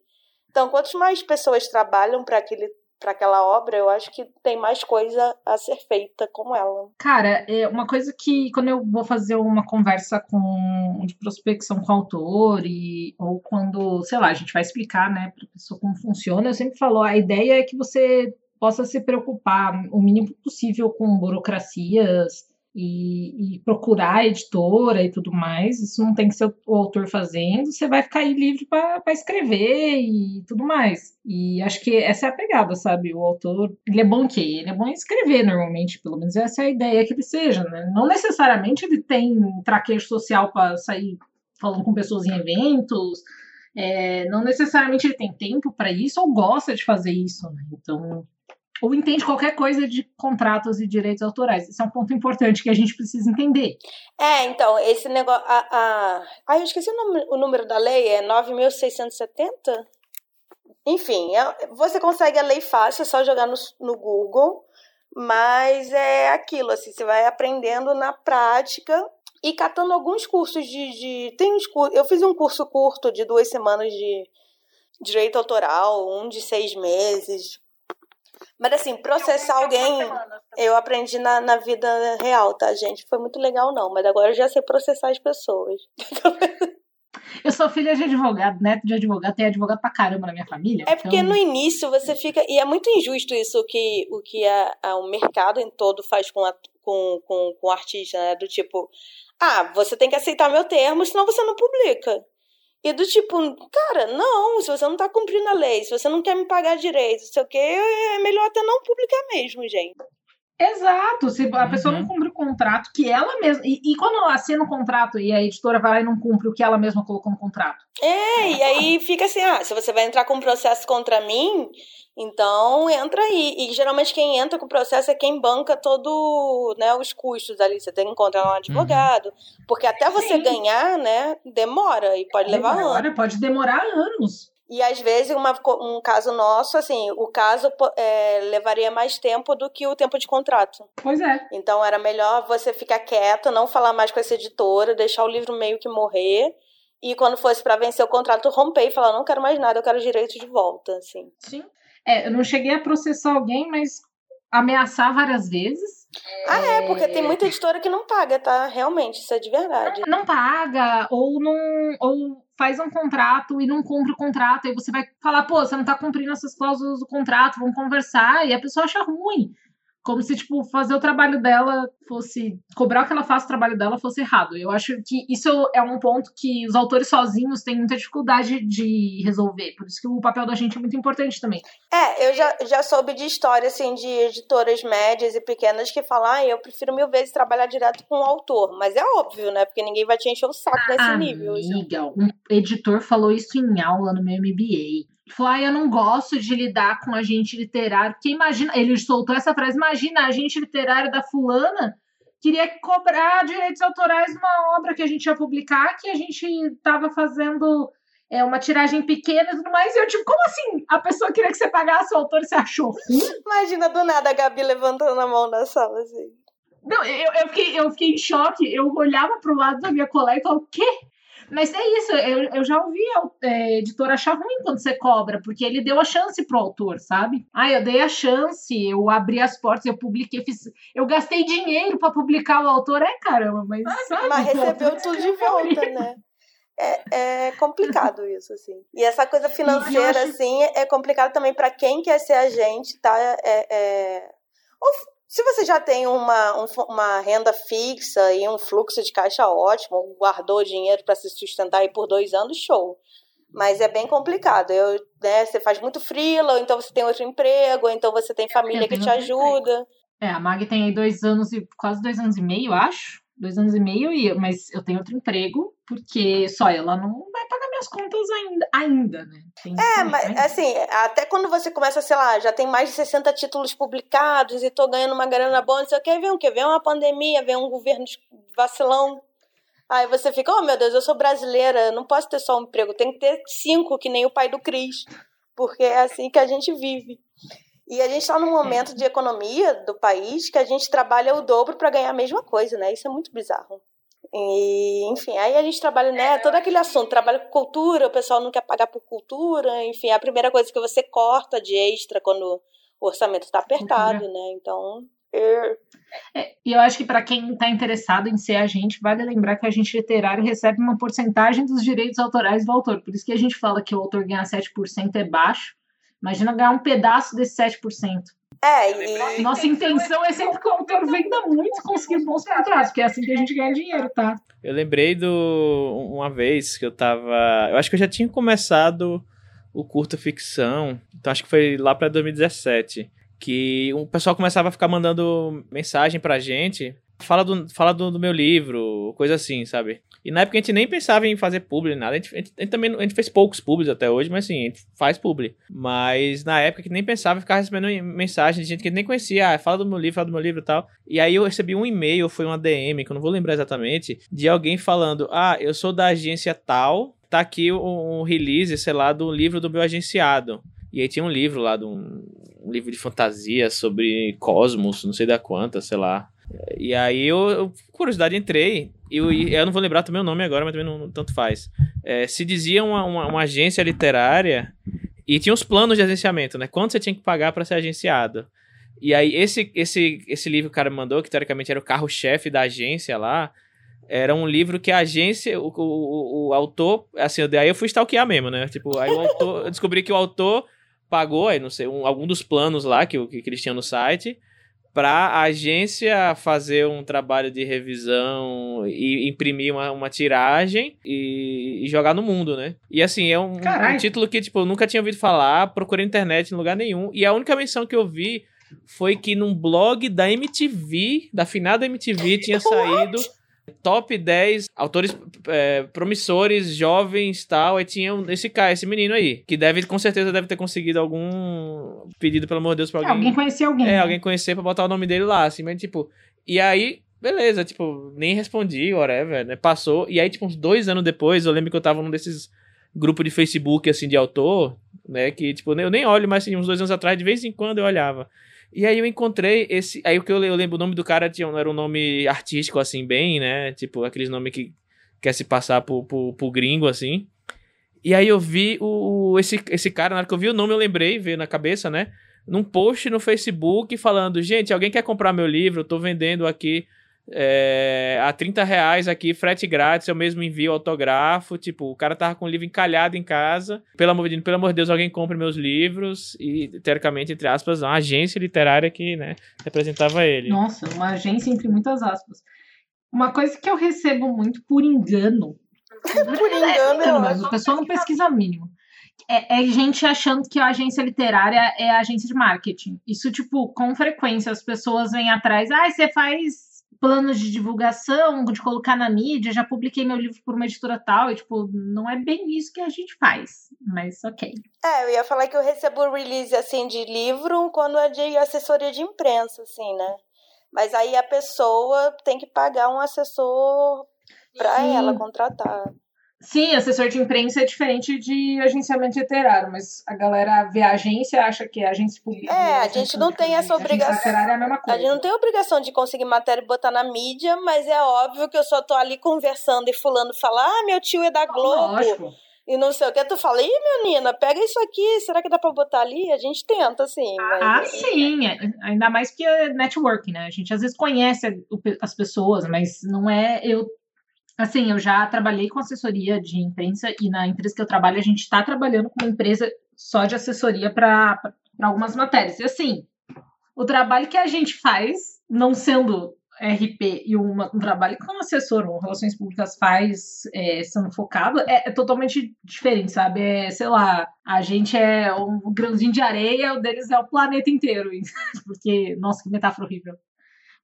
Então, quanto mais pessoas trabalham para aquele para aquela obra, eu acho que tem mais coisa a ser feita com ela. Cara, é uma coisa que quando eu vou fazer uma conversa com de prospecção com o autor e ou quando, sei lá, a gente vai explicar, né, para pessoa como funciona, eu sempre falo, a ideia é que você possa se preocupar o mínimo possível com burocracias, e, e, procurar a editora e tudo mais. Isso não tem que ser o autor fazendo, você vai ficar aí livre para escrever e tudo mais. E acho que essa é a pegada, sabe? O autor, ele é bom que ele é bom em escrever normalmente, pelo menos essa é a ideia que ele seja, né? Não necessariamente ele tem traquejo social para sair falando com pessoas em eventos. É, não necessariamente ele tem tempo para isso ou gosta de fazer isso, né? Então, ou entende qualquer coisa de contratos e direitos autorais. Esse é um ponto importante que a gente precisa entender. É, então, esse negócio. A, a... Ai, eu esqueci o, nome, o número da lei, é 9.670? Enfim, é, você consegue a lei fácil, é só jogar no, no Google. Mas é aquilo, assim, você vai aprendendo na prática e catando alguns cursos de. de tem uns Eu fiz um curso curto de duas semanas de direito autoral, um de seis meses. Mas assim, processar alguém, eu aprendi na, na vida real, tá, gente? Foi muito legal, não. Mas agora eu já sei processar as pessoas. [laughs] Eu sou filha de advogado, neto de advogado, tem advogado pra caramba na minha família. É porque então... no início você fica. E é muito injusto isso que, o, que a, a, o mercado em todo faz com, a, com, com, com o artista, né? Do tipo, ah, você tem que aceitar meu termo, senão você não publica. E do tipo, cara, não, se você não tá cumprindo a lei, se você não quer me pagar direito, não sei o quê, é melhor até não publicar mesmo, gente. Exato, se a pessoa uhum. não cumpre o contrato que ela mesma. E, e quando assina o contrato e a editora vai lá e não cumpre o que ela mesma colocou no contrato? É, e aí fica assim: ah, se você vai entrar com um processo contra mim, então entra aí. E geralmente quem entra com o processo é quem banca todo, né, os custos ali. Você tem que encontrar um uhum. advogado. Uhum. Porque até você Sim. ganhar, né, demora e pode levar anos. Pode demorar anos. E às vezes, uma, um caso nosso, assim, o caso é, levaria mais tempo do que o tempo de contrato. Pois é. Então era melhor você ficar quieto, não falar mais com essa editora, deixar o livro meio que morrer. E quando fosse para vencer o contrato, romper e falar: não quero mais nada, eu quero direito de volta, assim. Sim. É, eu não cheguei a processar alguém, mas ameaçar várias vezes. Ah, é, porque tem muita editora que não paga, tá? Realmente, isso é de verdade. Não, não paga, ou não. Ou faz um contrato e não cumpre o contrato, aí você vai falar, pô, você não tá cumprindo essas cláusulas do contrato, vamos conversar, e a pessoa acha ruim. Como se, tipo, fazer o trabalho dela fosse. cobrar que ela faça o trabalho dela fosse errado. Eu acho que isso é um ponto que os autores sozinhos têm muita dificuldade de resolver. Por isso que o papel da gente é muito importante também. É, eu já, já soube de história, assim, de editoras médias e pequenas que falam, ah, eu prefiro mil vezes trabalhar direto com o autor. Mas é óbvio, né? Porque ninguém vai te encher o saco nesse Amiga, nível. Amiga, um editor falou isso em aula no meu MBA ah, eu não gosto de lidar com agente literário. Porque imagina, ele soltou essa frase: imagina, agente literário da fulana queria cobrar direitos autorais numa obra que a gente ia publicar, que a gente estava fazendo é, uma tiragem pequena e tudo mais. E eu, tipo, como assim? A pessoa queria que você pagasse o autor e você achou? Imagina do nada a Gabi levantando a mão na sala, assim. Não, eu, eu, fiquei, eu fiquei em choque. Eu olhava pro lado da minha colega e falava, o quê? Mas é isso, eu, eu já ouvi a é, editora achar ruim quando você cobra, porque ele deu a chance pro autor, sabe? Ah, eu dei a chance, eu abri as portas, eu publiquei, fiz, eu gastei dinheiro para publicar o autor, é caramba, mas. Sabe, mas recebeu tudo de volta, [laughs] né? É, é, complicado isso, assim. E essa coisa financeira, acho... assim, é complicado também para quem quer ser agente, tá? É, é... Se você já tem uma, um, uma renda fixa e um fluxo de caixa ótimo, guardou dinheiro para se sustentar aí por dois anos, show. Mas é bem complicado. Eu, né, você faz muito freela, ou então você tem outro emprego, ou então você tem família que te ajuda. É, a Mag tem aí dois anos e quase dois anos e meio, acho. Dois anos e meio, e, mas eu tenho outro emprego, porque só ela não vai pagar minhas contas ainda, ainda né? Tem, é, mas assim, até quando você começa, sei lá, já tem mais de 60 títulos publicados e tô ganhando uma grana boa, não sei o que, vem o quê? Vem uma pandemia, vem um governo vacilão. Aí você fica, oh meu Deus, eu sou brasileira, não posso ter só um emprego, tem que ter cinco, que nem o pai do Cris. Porque é assim que a gente vive. E a gente está num momento de economia do país que a gente trabalha o dobro para ganhar a mesma coisa, né? Isso é muito bizarro. E, enfim, aí a gente trabalha, né, todo aquele assunto, trabalha com cultura, o pessoal não quer pagar por cultura, enfim, é a primeira coisa que você corta de extra quando o orçamento está apertado, né? Então, é, e eu acho que para quem está interessado em ser agente, vale lembrar que a gente literário recebe uma porcentagem dos direitos autorais do autor. Por isso que a gente fala que o autor ganhar 7% é baixo. Imagina ganhar um pedaço desse 7%. É, e... Nossa intenção é sempre que o autor venda muito e conseguir bons contratos, porque é assim que a gente ganha dinheiro, tá? Eu lembrei do uma vez que eu tava. Eu acho que eu já tinha começado o curta ficção, então acho que foi lá para 2017, que o pessoal começava a ficar mandando mensagem pra gente fala do, fala do, do, meu livro, coisa assim, sabe? E na época a gente nem pensava em fazer publi, nada. A gente, a gente, a gente também a gente fez poucos publis até hoje, mas assim, a gente faz publi. Mas na época que nem pensava ficar recebendo mensagem de gente que nem conhecia, ah, fala do meu livro, fala do meu livro e tal. E aí eu recebi um e-mail, foi uma DM, que eu não vou lembrar exatamente, de alguém falando: Ah, eu sou da agência tal, tá aqui um, release, sei lá, do livro do meu agenciado. E aí tinha um livro lá, um, um livro de fantasia sobre cosmos, não sei da quanta, sei lá. E aí eu, curiosidade, entrei. E eu, eu não vou lembrar também o nome agora, mas também não, não tanto faz. É, se dizia uma, uma, uma, agência literária e tinha os planos de agenciamento, né? Quanto você tinha que pagar para ser agenciado. E aí esse, esse, esse livro que o cara me mandou, que teoricamente era o carro-chefe da agência lá, era um livro que a agência, o, o, o, autor, assim, daí eu fui stalkear mesmo, né? Tipo, aí o autor, eu descobri que o autor pagou, aí não sei, um, algum dos planos lá que, que eles tinham no site, para a agência fazer um trabalho de revisão e imprimir uma, uma tiragem e, e, jogar no mundo, né? E assim, é um, um, título que, tipo, eu nunca tinha ouvido falar, procurei internet em lugar nenhum, e a única menção que eu vi foi que num blog da MTV, da finada MTV, tinha [laughs] saído top 10 autores é, promissores, jovens tal. E tinha esse cara, esse menino aí, que deve, com certeza, deve ter conseguido algum pedido, pelo amor de Deus, pra alguém. Alguém conhecer alguém. É, né? alguém conhecer pra botar o nome dele lá, assim, mas tipo. E aí, beleza, tipo, nem respondi, whatever, né? Passou. E aí, tipo, uns dois anos depois, eu lembro que eu tava num desses grupos de Facebook, assim, de autor, né? Que, tipo, eu nem olho, mas assim, uns dois anos atrás, de vez em quando eu olhava. E aí eu encontrei esse. Aí o que eu, lembro, o nome do cara tinha, era um nome artístico, assim, bem, né? Tipo, aqueles nomes que quer se passar por, por, por gringo, assim. E aí eu vi o, esse, esse cara, na hora que eu vi o nome, eu lembrei, veio na cabeça, né? Num post no Facebook falando, gente, alguém quer comprar meu livro? Eu tô vendendo aqui é, a 30 reais aqui, frete grátis, eu mesmo envio autógrafo. Tipo, o cara tava com o livro encalhado em casa. Pelo amor de, pelo amor de Deus, alguém compre meus livros. E, teoricamente, entre aspas, uma agência literária que né, representava ele. Nossa, uma agência entre muitas aspas. Uma coisa que eu recebo muito por engano. por engano, é, mas o pessoal não pesquisa mínimo. É, é, gente achando que a agência literária é a agência de marketing. Isso, tipo, com frequência as pessoas vêm atrás. Ah, você faz planos de divulgação, de colocar na mídia, já publiquei meu livro por uma editora tal, e tipo, não é bem isso que a gente faz, mas ok. É, eu ia falar que eu recebo release assim de livro quando é de assessoria de imprensa, assim, né? Mas aí a pessoa tem que pagar um assessor para ela contratar. Sim, assessor de imprensa é diferente de agenciamento literário, mas a galera vê a agência acha que é a agência pública. É, a gente não tem essa obrigação. A, é a, mesma coisa. a gente não tem a obrigação de conseguir matéria e botar na mídia, mas é óbvio que eu só tô ali conversando e fulano fala: ah, meu tio é da Globo. Lógico. E não sei o que, tu fala, ih, menina, pega isso aqui, será que dá pra botar ali? A gente tenta, assim. Mas... Ah, sim, é, ainda mais que é networking, né? A gente às vezes conhece as pessoas, mas não é eu Assim, eu já trabalhei com assessoria de imprensa e na empresa que eu trabalho, a gente está trabalhando com uma empresa só de assessoria para algumas matérias. E assim, o trabalho que a gente faz, não sendo RP e uma, um trabalho que um assessor ou relações públicas faz é, sendo focado é, é, totalmente diferente, sabe? É, sei lá, a gente é um grãozinho de areia, o deles é o planeta inteiro. [laughs] Porque, nossa, que metáfora horrível.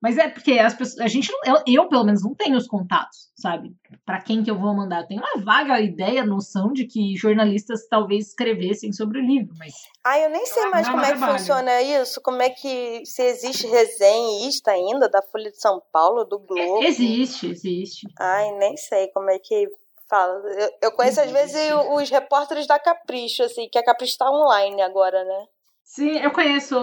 Mas é porque as pessoas, a gente, eu, eu pelo menos não tenho os contatos, sabe? Para quem que eu vou mandar? Eu tenho uma vaga ideia, noção de que jornalistas talvez escrevessem sobre o livro, mas. Ah, eu nem sei mais como é que funciona isso, como é que se existe resenhista ainda da Folha de São Paulo, do Globo. Existe, existe. Ai, nem sei como é que fala. Eu, eu conheço existe. às vezes os repórteres da Capricho, assim, que a Capricho tá online agora, né? Sim, eu conheço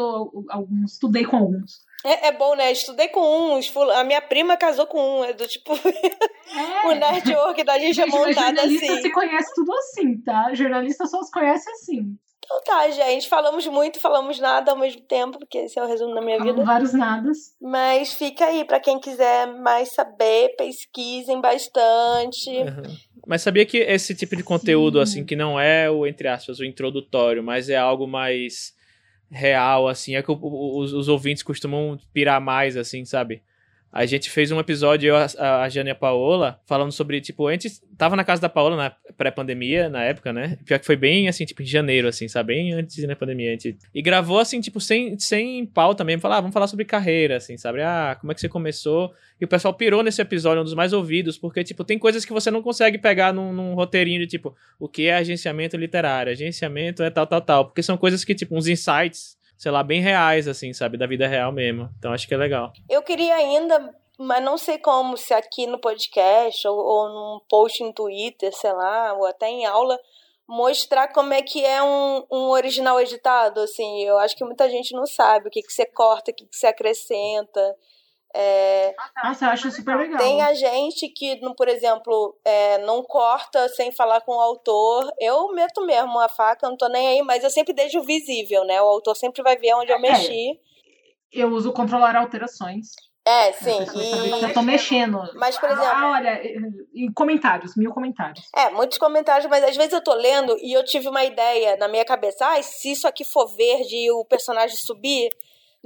alguns, estudei com alguns. É, é, bom, né? Estudei com uns. A minha prima casou com um. É do tipo. [laughs] É. o network da gente é montado assim. Jornalista se conhece tudo assim, tá? Jornalista só se conhece assim. Então tá, gente. Falamos muito, falamos nada ao mesmo tempo, porque esse é o resumo da minha vida. Vários nadas. Mas fica aí, para quem quiser mais saber, pesquisem bastante. Uhum. Mas sabia que esse tipo de conteúdo, Sim. assim, que não é o, entre aspas, o introdutório, mas é algo mais real, assim. É que os, os ouvintes costumam pirar mais, assim, sabe? A gente fez um episódio, eu, a, a Jane e a Paola, falando sobre, tipo, antes. Tava na casa da Paola na pré-pandemia, na época, né? Pior que foi bem, assim, tipo, em janeiro, assim, sabe? Bem antes da pandemia. E gravou, assim, tipo, sem, sem pauta mesmo. Falar, ah, vamos falar sobre carreira, assim, sabe? Ah, como é que você começou? E o pessoal pirou nesse episódio, um dos mais ouvidos, porque, tipo, tem coisas que você não consegue pegar num, num roteirinho de, tipo, o que é agenciamento literário? Agenciamento é tal, tal, tal. Porque são coisas que, tipo, uns insights sei lá, bem reais, assim, sabe? Da vida real mesmo. Então acho que é legal. Eu queria ainda, mas não sei como, se aqui no podcast ou, ou num post em Twitter, sei lá, ou até em aula, mostrar como é que é um, um original editado, assim. Eu acho que muita gente não sabe o que, que você corta, o que, que você acrescenta. É, Nossa, eu acho super legal. tem a gente que, por exemplo, é, não corta sem falar com o autor. Eu meto mesmo a faca, não tô nem aí, mas eu sempre deixo visível, né? O autor sempre vai ver onde eu mexi. Eu uso controlar alterações. É, sim. Quando eu E... tô mexendo. Mas, por exemplo, Ah, olha, e comentários, mil comentários. É, muitos comentários, mas às vezes eu tô lendo e eu tive uma ideia na minha cabeça. Ah, se isso aqui for verde e o personagem subir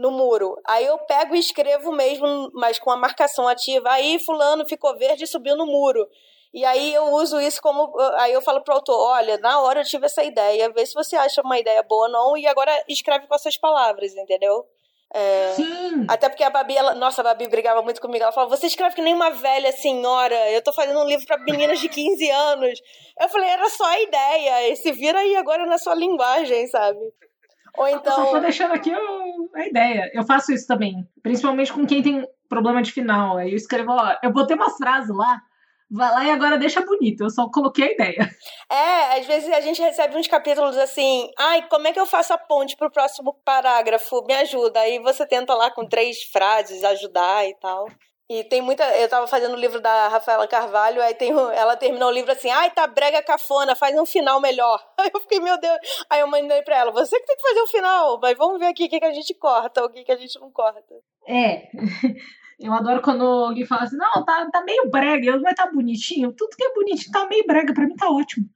no muro. Aí eu pego e escrevo mesmo, mas com a marcação ativa. Aí fulano ficou verde e subiu no muro. E aí eu uso isso como. Aí eu falo pro autor, olha, na hora eu tive essa ideia, vê se você acha uma ideia boa ou não, e agora escreve com as suas palavras, entendeu? É... Sim. Até porque a Babi, ela, nossa, a Babi brigava muito comigo. Ela falava: Você escreve que nem uma velha senhora. Eu tô fazendo um livro pra meninas de 15 anos. Eu falei: Era só a ideia. E se vira aí agora na sua linguagem, sabe? Ou Eu só tô então. deixando aqui a ideia. Eu faço isso também. Principalmente com quem tem problema de final. Aí eu escrevo, ó, eu botei umas frases lá. Vai lá e agora deixa bonito. Eu só coloquei a ideia. É, às vezes a gente recebe uns capítulos assim: Ai, como é que eu faço a ponte pro próximo parágrafo? Me ajuda. Aí você tenta lá com três frases ajudar e tal. E tem muita. Eu tava fazendo o livro da Rafaela Carvalho, aí tem, um- ela terminou o livro assim, ai, tá brega cafona, faz um final melhor. [laughs] Aí eu fiquei, meu Deus. Aí eu mandei pra ela, você que tem que fazer o final, mas vamos ver aqui o que, que a gente corta, o que, que a gente não corta. É. [laughs] Eu adoro quando alguém fala assim, não, tá, tá meio brega, mas tá bonitinho. Tudo que é bonitinho tá meio brega, pra mim tá ótimo.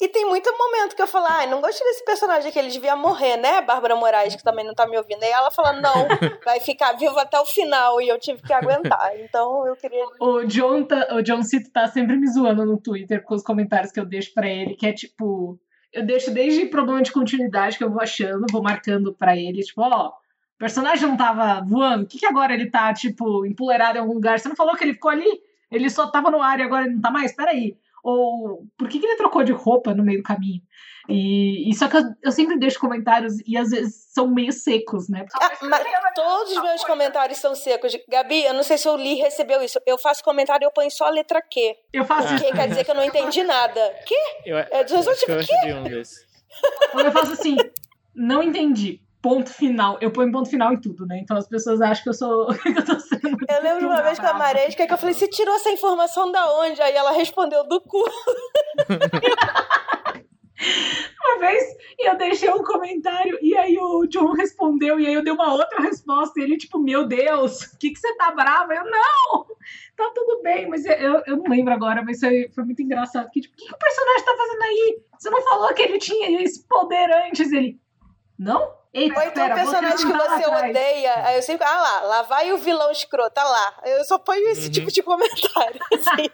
E tem muito momento que eu falo, ai, não gostei desse personagem aqui, ele devia morrer, né, Bárbara Moraes, que também não tá me ouvindo. Aí ela fala, não, vai ficar vivo até o final, e eu tive que aguentar. Então eu queria. O John, tá, o John Cito tá sempre me zoando no Twitter com os comentários que eu deixo pra ele, que é tipo. Eu deixo desde problema de continuidade que eu vou achando, vou marcando pra ele, tipo, ó, o personagem não tava voando, o que, que agora ele tá, tipo, empoleirado em algum lugar? Você não falou que ele ficou ali? Ele só tava no ar e agora ele não tá mais? Peraí. Ou por que, que ele trocou de roupa no meio do caminho? E, e só que eu, eu sempre deixo comentários e às vezes são meio secos, né? Ah, mas todos os meus comentários são secos. Gabi, eu não sei se o Lee recebeu isso. Eu faço comentário e eu ponho só a letra Q. Eu faço Que quer dizer que eu não entendi nada. Que? Eu, É, eu acho que eu tipo, recebi um desses. Ou eu faço assim, não entendi. Ponto final. Eu ponho ponto final em tudo, né? Então as pessoas acham que eu sou. [laughs] que eu tô sendo. Eu lembro de uma vez com a. Maresca que eu falei, você tirou essa informação da onde? Aí ela respondeu do cu. [laughs] Uma vez eu deixei um comentário e aí o John respondeu e aí eu dei uma outra resposta e ele, tipo, meu Deus, o que, que você tá brava? Eu, não, tá tudo bem, mas eu, eu não lembro agora, mas foi, foi muito engraçado. Que, tipo, o que, que o personagem tá fazendo aí? Você não falou que ele tinha esse poder antes? Ele, não? Eita, Ou então espera, o personagem que você atrás. odeia. Aí eu sempre, ah lá, lá vai o vilão escroto, tá lá. Eu só ponho esse Uhum. tipo de comentário. [laughs] assim.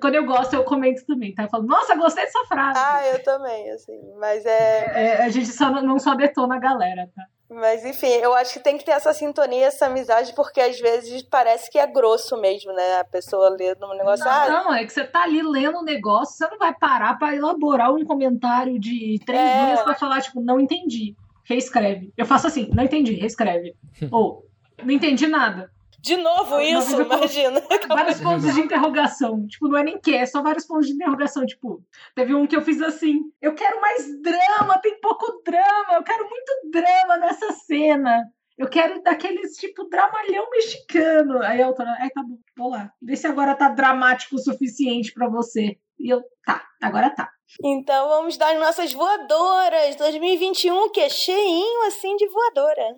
Quando eu gosto, eu comento também, tá? Eu falo, nossa, gostei dessa frase. ah, eu também, assim. Mas é. É, a gente só não, não só detona a galera, tá? Mas enfim, eu acho que tem que ter essa sintonia, essa amizade, porque às vezes parece que é grosso mesmo, né? A pessoa lê num negócio. Não, ah, não, é que você tá ali lendo o negócio, você não vai parar pra elaborar um comentário de três É. linhas pra falar, tipo, não entendi. Reescreve. Eu faço assim, não entendi, reescreve. [laughs] Ou, não entendi nada. De novo isso, eu imagina. [laughs] Vários pontos de interrogação. Tipo, não é nem que, é só vários pontos de interrogação. Tipo, teve um que eu fiz assim: eu quero mais drama, tem pouco drama, eu quero muito drama nessa cena. Eu quero daqueles, tipo, dramalhão mexicano. Aí a autora, ai, tá bom, vou lá. Vê se agora tá dramático o suficiente pra você. E eu, tá, agora tá. Então vamos dar nossas voadoras 2021, que é cheinho assim de voadora.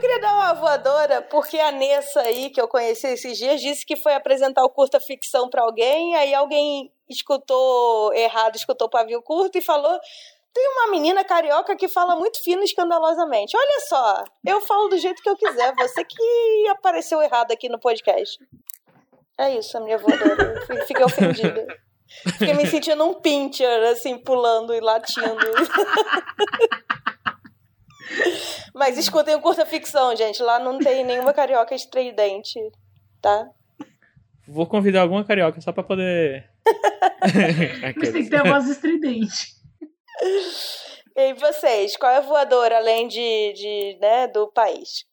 Eu queria dar uma voadora porque a Nessa aí, que eu conheci esses dias, disse que foi apresentar o curta ficção pra alguém, aí alguém escutou errado, escutou o pavio curto e falou: tem uma menina carioca que fala muito fino escandalosamente. Olha só, eu falo do jeito que eu quiser, você que apareceu errado aqui no podcast. É isso, a minha voadora. Fiquei ofendida. Fiquei me sentindo um pincher, assim, pulando e latindo. [laughs] Mas escutem o curta ficção, gente. Lá não tem nenhuma carioca estridente, tá? Vou convidar alguma carioca só pra poder. [laughs] Mas tem que ter a voz estridente. E vocês, qual é a voadora além de, de né, do país?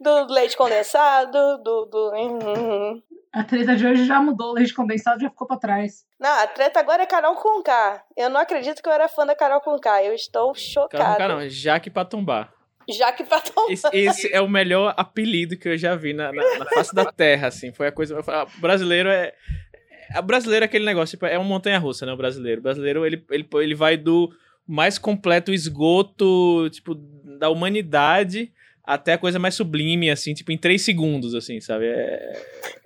Do leite condensado, do. do... Uhum. A treta de hoje já mudou, o leite condensado já ficou pra trás. Não, a treta agora é Carol Conká. Eu não acredito que eu era fã da Carol Conká. Eu estou chocada. Carol Conká não, Jaque Patumbá. Jaque Patumbá. Esse, esse, é o melhor apelido que eu já vi na, na, na face da terra, assim. Foi a coisa. O brasileiro é. O brasileiro é aquele negócio, tipo, é uma montanha-russa, né? O brasileiro. O brasileiro, ele, ele, ele vai do mais completo esgoto, tipo, da humanidade até a coisa mais sublime, assim, tipo, em três segundos, assim, sabe? É...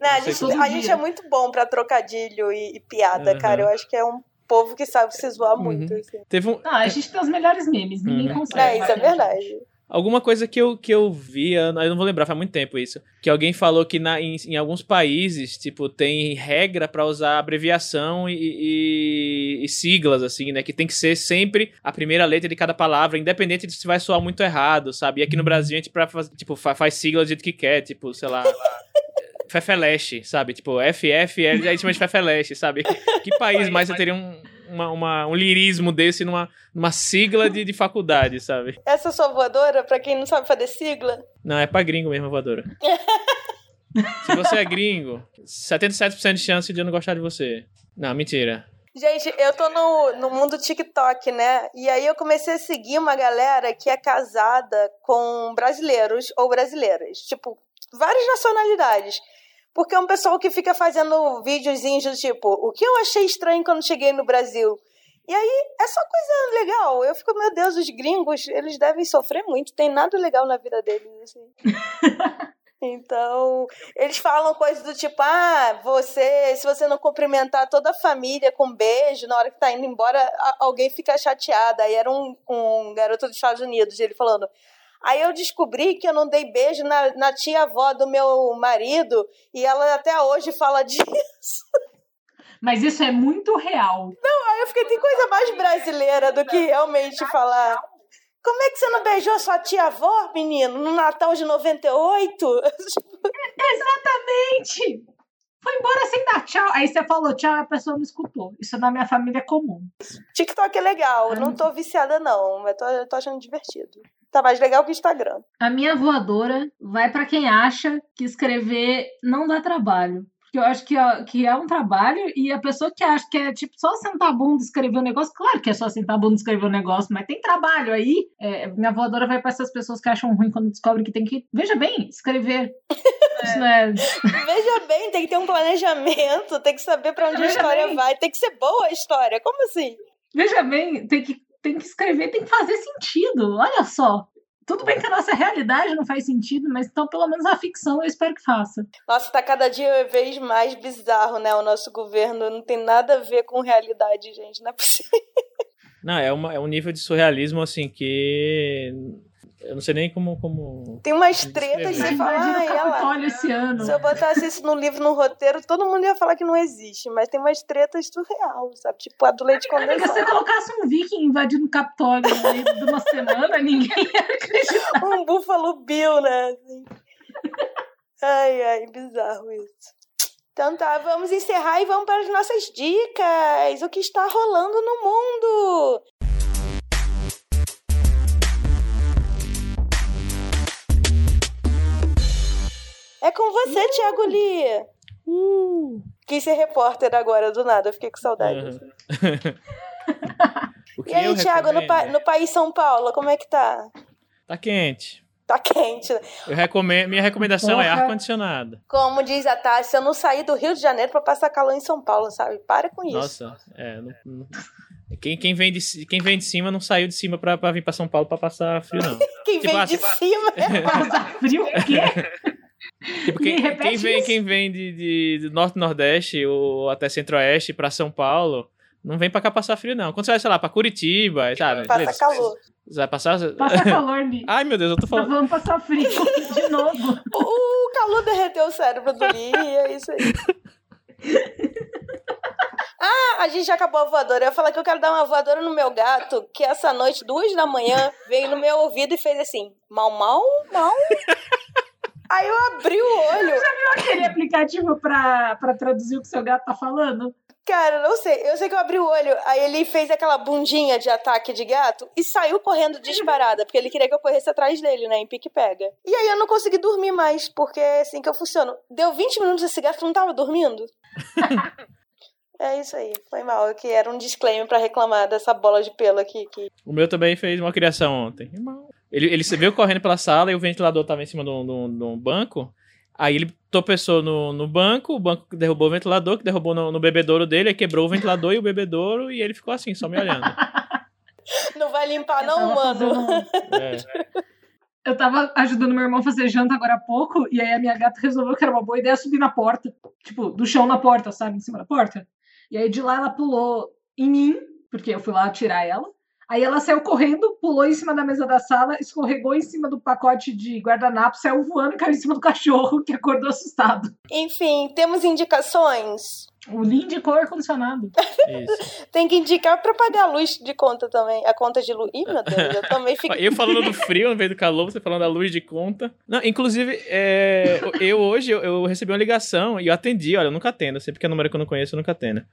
Não, a, gente, a gente, é muito bom pra trocadilho e, e piada, uhum. cara. Eu acho que é um povo que sabe se zoar uhum. muito. Assim. Teve um... Ah, a gente tem os melhores memes, ninguém uhum. consegue. É, isso é verdade. Alguma coisa que eu, que eu vi, eu não vou lembrar, faz muito tempo isso. Que alguém falou que na, em, em alguns países, tipo, tem regra para usar abreviação e, e, e, siglas, assim, né? Que tem que ser sempre a primeira letra de cada palavra, independente de se vai soar muito errado, sabe? E aqui no Brasil a gente pra, tipo, faz, faz sigla do jeito que quer, tipo, sei lá. Fefeleche, sabe? Tipo, FFL, aí chama de Fefeleche, sabe? Que país mais você teria um uma, uma, um lirismo desse numa, numa sigla de, de faculdade, sabe? [laughs] Essa é sua voadora, pra quem não sabe fazer sigla? Não, é pra gringo mesmo a voadora. [laughs] Se você é gringo, 77% de chance de eu não gostar de você. Não, mentira. Gente, eu tô no, no mundo TikTok, né? E aí eu comecei a seguir uma galera que é casada com brasileiros ou brasileiras. Tipo, várias nacionalidades. Porque é um pessoal que fica fazendo videozinhos do tipo, o que eu achei estranho quando cheguei no Brasil? E aí é só coisa legal. Eu fico, meu Deus, os gringos, eles devem sofrer muito. Tem nada legal na vida deles, assim. [laughs] Então, eles falam coisas do tipo: ah, você, se você não cumprimentar toda a família com um beijo na hora que tá indo embora, alguém fica chateada. Aí era um, um garoto dos Estados Unidos, ele falando: Aí eu descobri que eu não dei beijo na, na tia-avó do meu marido e ela até hoje fala [laughs] disso. Mas isso é muito real. Não, aí eu fiquei, tem coisa mais brasileira do que realmente falar. Como é que você não beijou sua tia-avó, menino, no Natal de 98? [laughs] Exatamente! Foi embora sem dar tchau. Aí você falou tchau a pessoa não escutou. Isso na minha família é comum. TikTok é legal. Não tô viciada, não. Mas tô, tô achando divertido. Tá mais legal que o Instagram. A minha voadora vai para quem acha que escrever não dá trabalho. Porque eu acho que é, que é um trabalho e a pessoa que acha que é tipo só sentar a bunda e escrever um negócio, claro que é só sentar a bunda e escrever um negócio, mas tem trabalho aí. É, minha voadora vai para essas pessoas que acham ruim quando descobrem que tem que, veja bem, escrever. [laughs] É... Veja bem, tem que ter um planejamento, tem que saber para onde veja a história bem. vai, tem que ser boa a história. Como assim? Veja bem, tem que tem que escrever, tem que fazer sentido. Olha só. Tudo bem que a nossa realidade não faz sentido, mas então pelo menos a ficção eu espero que faça. Nossa, tá cada dia vez mais bizarro, né? O nosso governo não tem nada a ver com realidade, gente. Não é possível. Não, é, uma, é um nível de surrealismo, assim, que eu não sei nem como. como Tem umas tretas de falar. ela, esse ano. Se eu botasse isso no livro, no roteiro, todo mundo ia falar que não existe. Mas tem umas tretas surreal, sabe? Tipo a do leite condensado. Se você colocasse um viking invadindo o Capitólio no meio de uma semana, ninguém ia acreditar. Um búfalo Bill, né? Assim. Ai, ai, bizarro isso. Então tá, vamos encerrar e vamos para as nossas dicas. O que está rolando no mundo? É com você, uh! Thiago Lee. Uh! Quis ser repórter agora, do nada. Eu fiquei com saudade. Uhum. [laughs] e aí, Thiago, no, pa no país São Paulo, como é que tá? Tá quente. Tá quente. Eu recomendo, minha recomendação é Porra. é ar-condicionado. Como diz a Tássia, eu não saí do Rio de Janeiro pra passar calor em São Paulo, sabe? Para com isso. Nossa, é. Não, não... Quem, quem, vem de, quem vem de cima não saiu de cima pra, pra vir pra São Paulo pra passar frio, não. [laughs] quem tipo, vem de cima é [laughs] passar frio o quê? Tipo, quem, quem, vem, quem vem de, de, de norte nordeste ou até centro-oeste pra São Paulo, não vem pra cá passar frio, não. Quando você vai, sei lá, pra Curitiba, sabe? Passa beleza, calor. Você vai passar. [laughs] Passa calor, Li. Ai, meu Deus, eu tô falando. Tá vamos passar frio [laughs] de novo. O calor derreteu o cérebro do Li, é isso aí. [laughs] Ah, a gente já acabou a voadora. Eu ia falar que eu quero dar uma voadora no meu gato, que essa noite, duas da manhã, veio no meu ouvido e fez assim: mal, mal, mal. Aí eu abri o olho. Já viu aquele aplicativo pra, pra traduzir o que seu gato tá falando? Cara, não sei. Eu sei que eu abri o olho, aí ele fez aquela bundinha de ataque de gato e saiu correndo disparada, porque ele queria que eu corresse atrás dele, né, em pique-pega. E aí eu não consegui dormir mais, porque é assim que eu funciono. Deu 20 minutos esse gato não tava dormindo? [laughs] é isso aí, foi mal. Que era um disclaimer pra reclamar dessa bola de pelo aqui. Que... O meu também fez uma criação ontem. Ele, ele veio correndo pela sala e o ventilador tava em cima de um, de banco. Aí ele tropeçou no, no banco, o banco derrubou o ventilador, que derrubou no, no bebedouro dele, aí quebrou o ventilador e o bebedouro, e ele ficou assim, só me olhando. [laughs] Não vai limpar, não, mano. É. Eu tava ajudando meu irmão a fazer janta agora há pouco, e aí a minha gata resolveu que era uma boa ideia subir na porta. Tipo, do chão na porta, sabe? Em cima da porta. E aí de lá ela pulou em mim, porque eu fui lá tirar ela. Aí ela saiu correndo, pulou em cima da mesa da sala, escorregou em cima do pacote de guardanapo, saiu voando e caiu em cima do cachorro, que acordou assustado. Enfim, temos indicações? O Lee indicou ar-condicionado. [laughs] Tem que indicar pra pagar a luz de conta também. A conta de luz. Ih, meu Deus, eu também [laughs] fico. eu falando do frio no vez do calor, você falando da luz de conta. Não, inclusive, é, eu hoje eu, eu, recebi uma ligação e eu atendi. Olha, eu nunca atendo. Sempre que é número que eu não conheço, eu nunca atendo.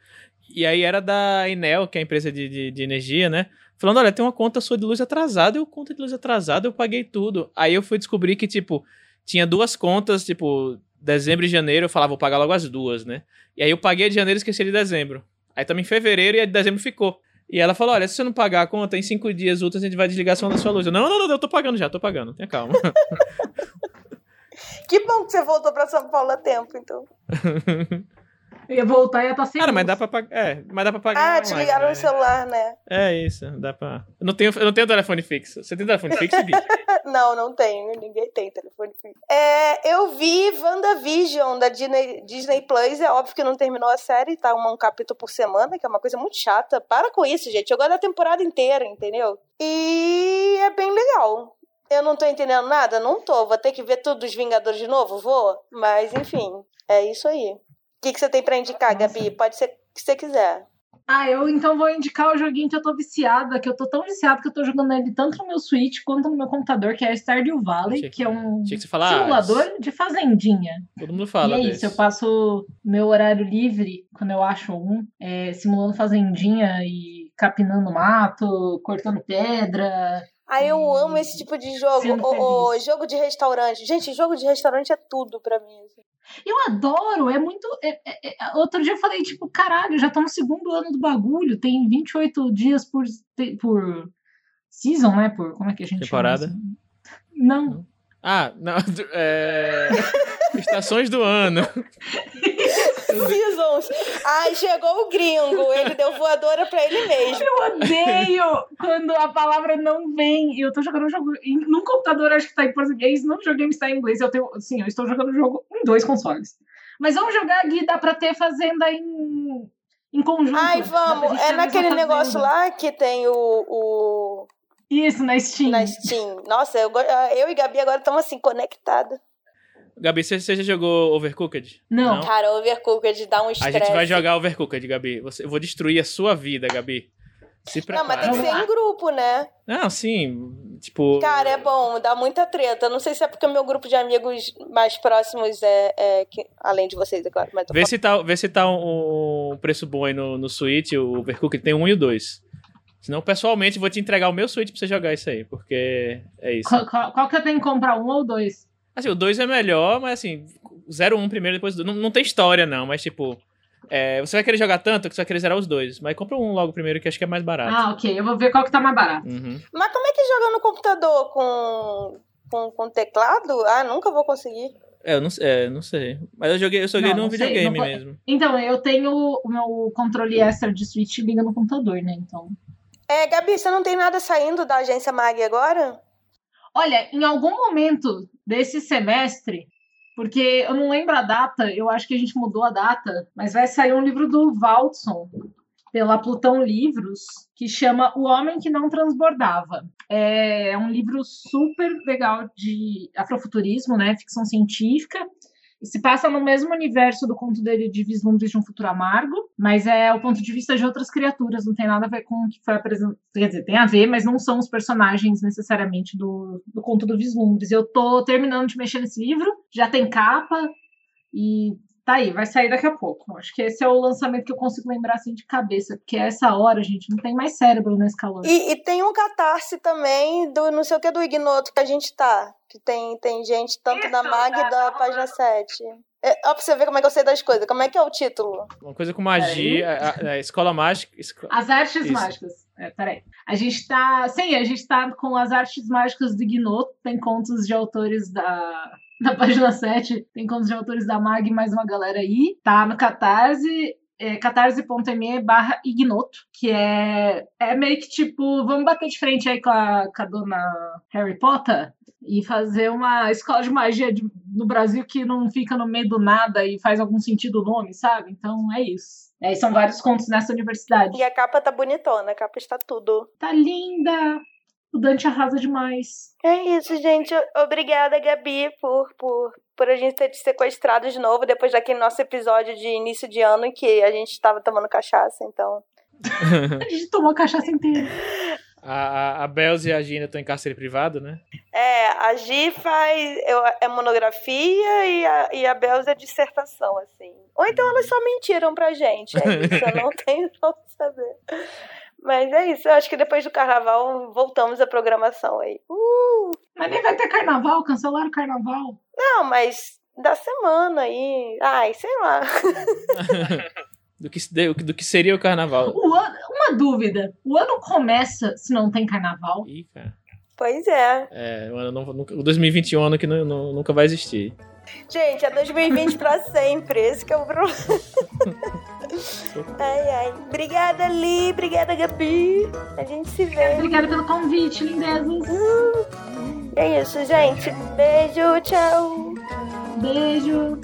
E aí era da Enel, que é a empresa de, de, de energia, né? Falando, olha, tem uma conta sua de luz atrasada. Eu, conta de luz atrasada, eu paguei tudo. Aí eu fui descobrir que, tipo, tinha duas contas, tipo, dezembro e janeiro. Eu falava, vou pagar logo as duas, né? E aí eu paguei de janeiro e esqueci de dezembro. Aí também em fevereiro e a de dezembro ficou. E ela falou: olha, se você não pagar a conta, em cinco dias úteis a gente vai desligar a sua luz. Eu, não, não, não, eu tô pagando já, tô pagando, tenha calma. [laughs] que bom que você voltou pra São Paulo a tempo, então. [laughs] Eu ia voltar e ia estar sem Cara, mas dá pra pagar. É, mas dá pra pagar. Ah, desligaram no celular, né? É isso, dá pra. Eu não tenho, eu não tenho telefone fixo. Você tem telefone fixo, Bi? [laughs] não, não tenho. Ninguém tem telefone fixo. É, eu vi WandaVision da Disney, Disney Plus. É óbvio que não terminou a série, tá um, um capítulo por semana, que é uma coisa muito chata. Para com isso, gente. Eu gosto da temporada inteira, entendeu? E é bem legal. Eu não tô entendendo nada? Não tô. Vou ter que ver tudo dos Vingadores de novo? Vou. Mas, enfim, é isso aí que, que você tem para indicar. Gabi? Pode ser o que você quiser. Ah, eu então vou indicar o joguinho que eu tô viciada, que eu tô tão viciada que eu tô jogando ele tanto no meu Switch quanto no meu computador, que é Stardew Valley, que, que, é um que falar, simulador de fazendinha. Todo mundo fala. E é desse. isso, eu passo meu horário livre, quando eu acho um, é, simulando fazendinha e capinando mato, cortando pedra. Ah, eu amo esse tipo de jogo. O, o, jogo de restaurante. Gente, jogo de restaurante é tudo pra mim. Eu adoro, é muito. É, é, é, outro dia eu falei, tipo, caralho, já tô no segundo ano do bagulho, tem 28 dias por, por season, né? Por, como é que a gente Temporada? chama? Não. Ah, não. [laughs] É... Estações do ano. [laughs] Seasons. Ai, chegou o gringo. Ele deu voadora pra ele mesmo. Eu odeio quando a palavra não vem. E eu tô jogando um jogo. Num computador, acho que tá em português. No videogame está em inglês. Eu tenho. Sim, eu estou jogando o jogo em dois consoles. Mas vamos jogar aqui, dá pra ter fazenda em. Em conjunto. Ai, vamos. É naquele negócio lá que tem o, o... Isso, na Steam. Na Steam. Nossa, eu, eu e Gabi agora estamos assim, conectadas. Gabi, você, você já jogou Overcooked? Não. não. Cara, Overcooked dá um estresse. A gente vai jogar Overcooked, Gabi. Você, eu vou destruir a sua vida, Gabi. Se prepara. Não, mas tem que ser em grupo, né? Não, sim. Tipo. Cara, é bom, dá muita treta. Não sei se é porque o meu grupo de amigos mais próximos é. é que, além de vocês, é claro. Mas vê, se tá, vê se tá um, um preço bom aí no, no Switch, o Overcooked tem um e o dois. Senão, pessoalmente, vou te entregar o meu Switch pra você jogar isso aí, porque é isso. Qual, qual, qual que eu tenho que comprar, um ou dois? Assim, o 2 é melhor, mas assim, 0 1 um primeiro, depois do... não, não tem história, não, mas tipo. É, você vai querer jogar tanto que você vai querer zerar os dois. Mas compra um logo primeiro que acho que é mais barato. Ah, ok. Eu vou ver qual que tá mais barato. Uhum. Mas como é que joga no computador com, com, com teclado? Ah, nunca vou conseguir. É, eu não, é, não sei. Mas eu joguei, eu joguei no videogame sei, mesmo. Então, eu tenho o meu controle extra de Switch liga no computador, né? Então. É, Gabi, você não tem nada saindo da agência Mag agora? Olha, em algum momento desse semestre, porque eu não lembro a data, eu acho que a gente mudou a data, mas vai sair um livro do Waldson, pela Plutão Livros, que chama O Homem que Não Transbordava. É um livro super legal de afrofuturismo, né, ficção científica, Se passa no mesmo universo do conto dele de Vislumbres de um Futuro Amargo, mas é o ponto de vista de outras criaturas, não tem nada a ver com o que foi apresentado. Quer dizer, tem a ver, mas não são os personagens necessariamente do, do conto do Vislumbres. Eu tô terminando de mexer nesse livro, já tem capa e Tá aí, vai sair daqui a pouco. Acho que esse é o lançamento que eu consigo lembrar assim de cabeça, porque é essa hora, gente, não tem mais cérebro nesse calor. E, e tem um catarse também do não sei o que do Ignoto que a gente tá. Que tem, tem gente tanto Isso, da Mag tá, da tá página 7. É, ó, pra você ver como é que eu sei das coisas. Como é que é o título? Uma coisa com magia, a, a, a escola mágica. Esco... As artes Isso. mágicas. É, peraí. A gente tá. Sim, a gente tá com as artes mágicas do Ignoto. Tem contos de autores da [laughs] na página 7 tem contos de autores da MAG mais uma galera aí. Tá no Catarse, é, catarse.me barra ignoto, que é, é meio que tipo, vamos bater de frente aí com a, com a dona Harry Potter e fazer uma escola de magia de, no Brasil que não fica no meio do nada e faz algum sentido o nome, sabe? Então é isso. É, são vários contos nessa universidade. E a capa tá bonitona, a capa está tudo. Tá linda! O Dante arrasa demais. É isso, gente. Obrigada, Gabi, por, por, por a gente ter te sequestrado de novo depois daquele nosso episódio de início de ano em que a gente estava tomando cachaça, então. [laughs] a gente tomou cachaça inteira. A, a, a Belz e a Gina estão em cárcere privado, né? É, a Gi faz eu, é monografia e a, e a Belz é dissertação, assim. Ou então elas só mentiram pra gente, é isso, eu não [laughs] tenho como saber. Mas é isso, eu acho que depois do carnaval voltamos à programação aí. Uh! Mas nem vai ter carnaval, cancelaram o carnaval. Não, mas da semana aí. Ai, sei lá. [laughs] do, que, do que seria o carnaval. O ano, uma dúvida: o ano começa se não tem carnaval? Ih, cara. Pois é. É, o, ano não, nunca, o 2021 é um ano que não, não, nunca vai existir. Gente, é 2020 pra sempre. Esse que é o problema. [laughs] Ai, ai. Obrigada, Li. Obrigada, Gabi. A gente se vê. Obrigada pelo convite, lindezas. Hum. É isso, gente. Beijo, tchau. Beijo.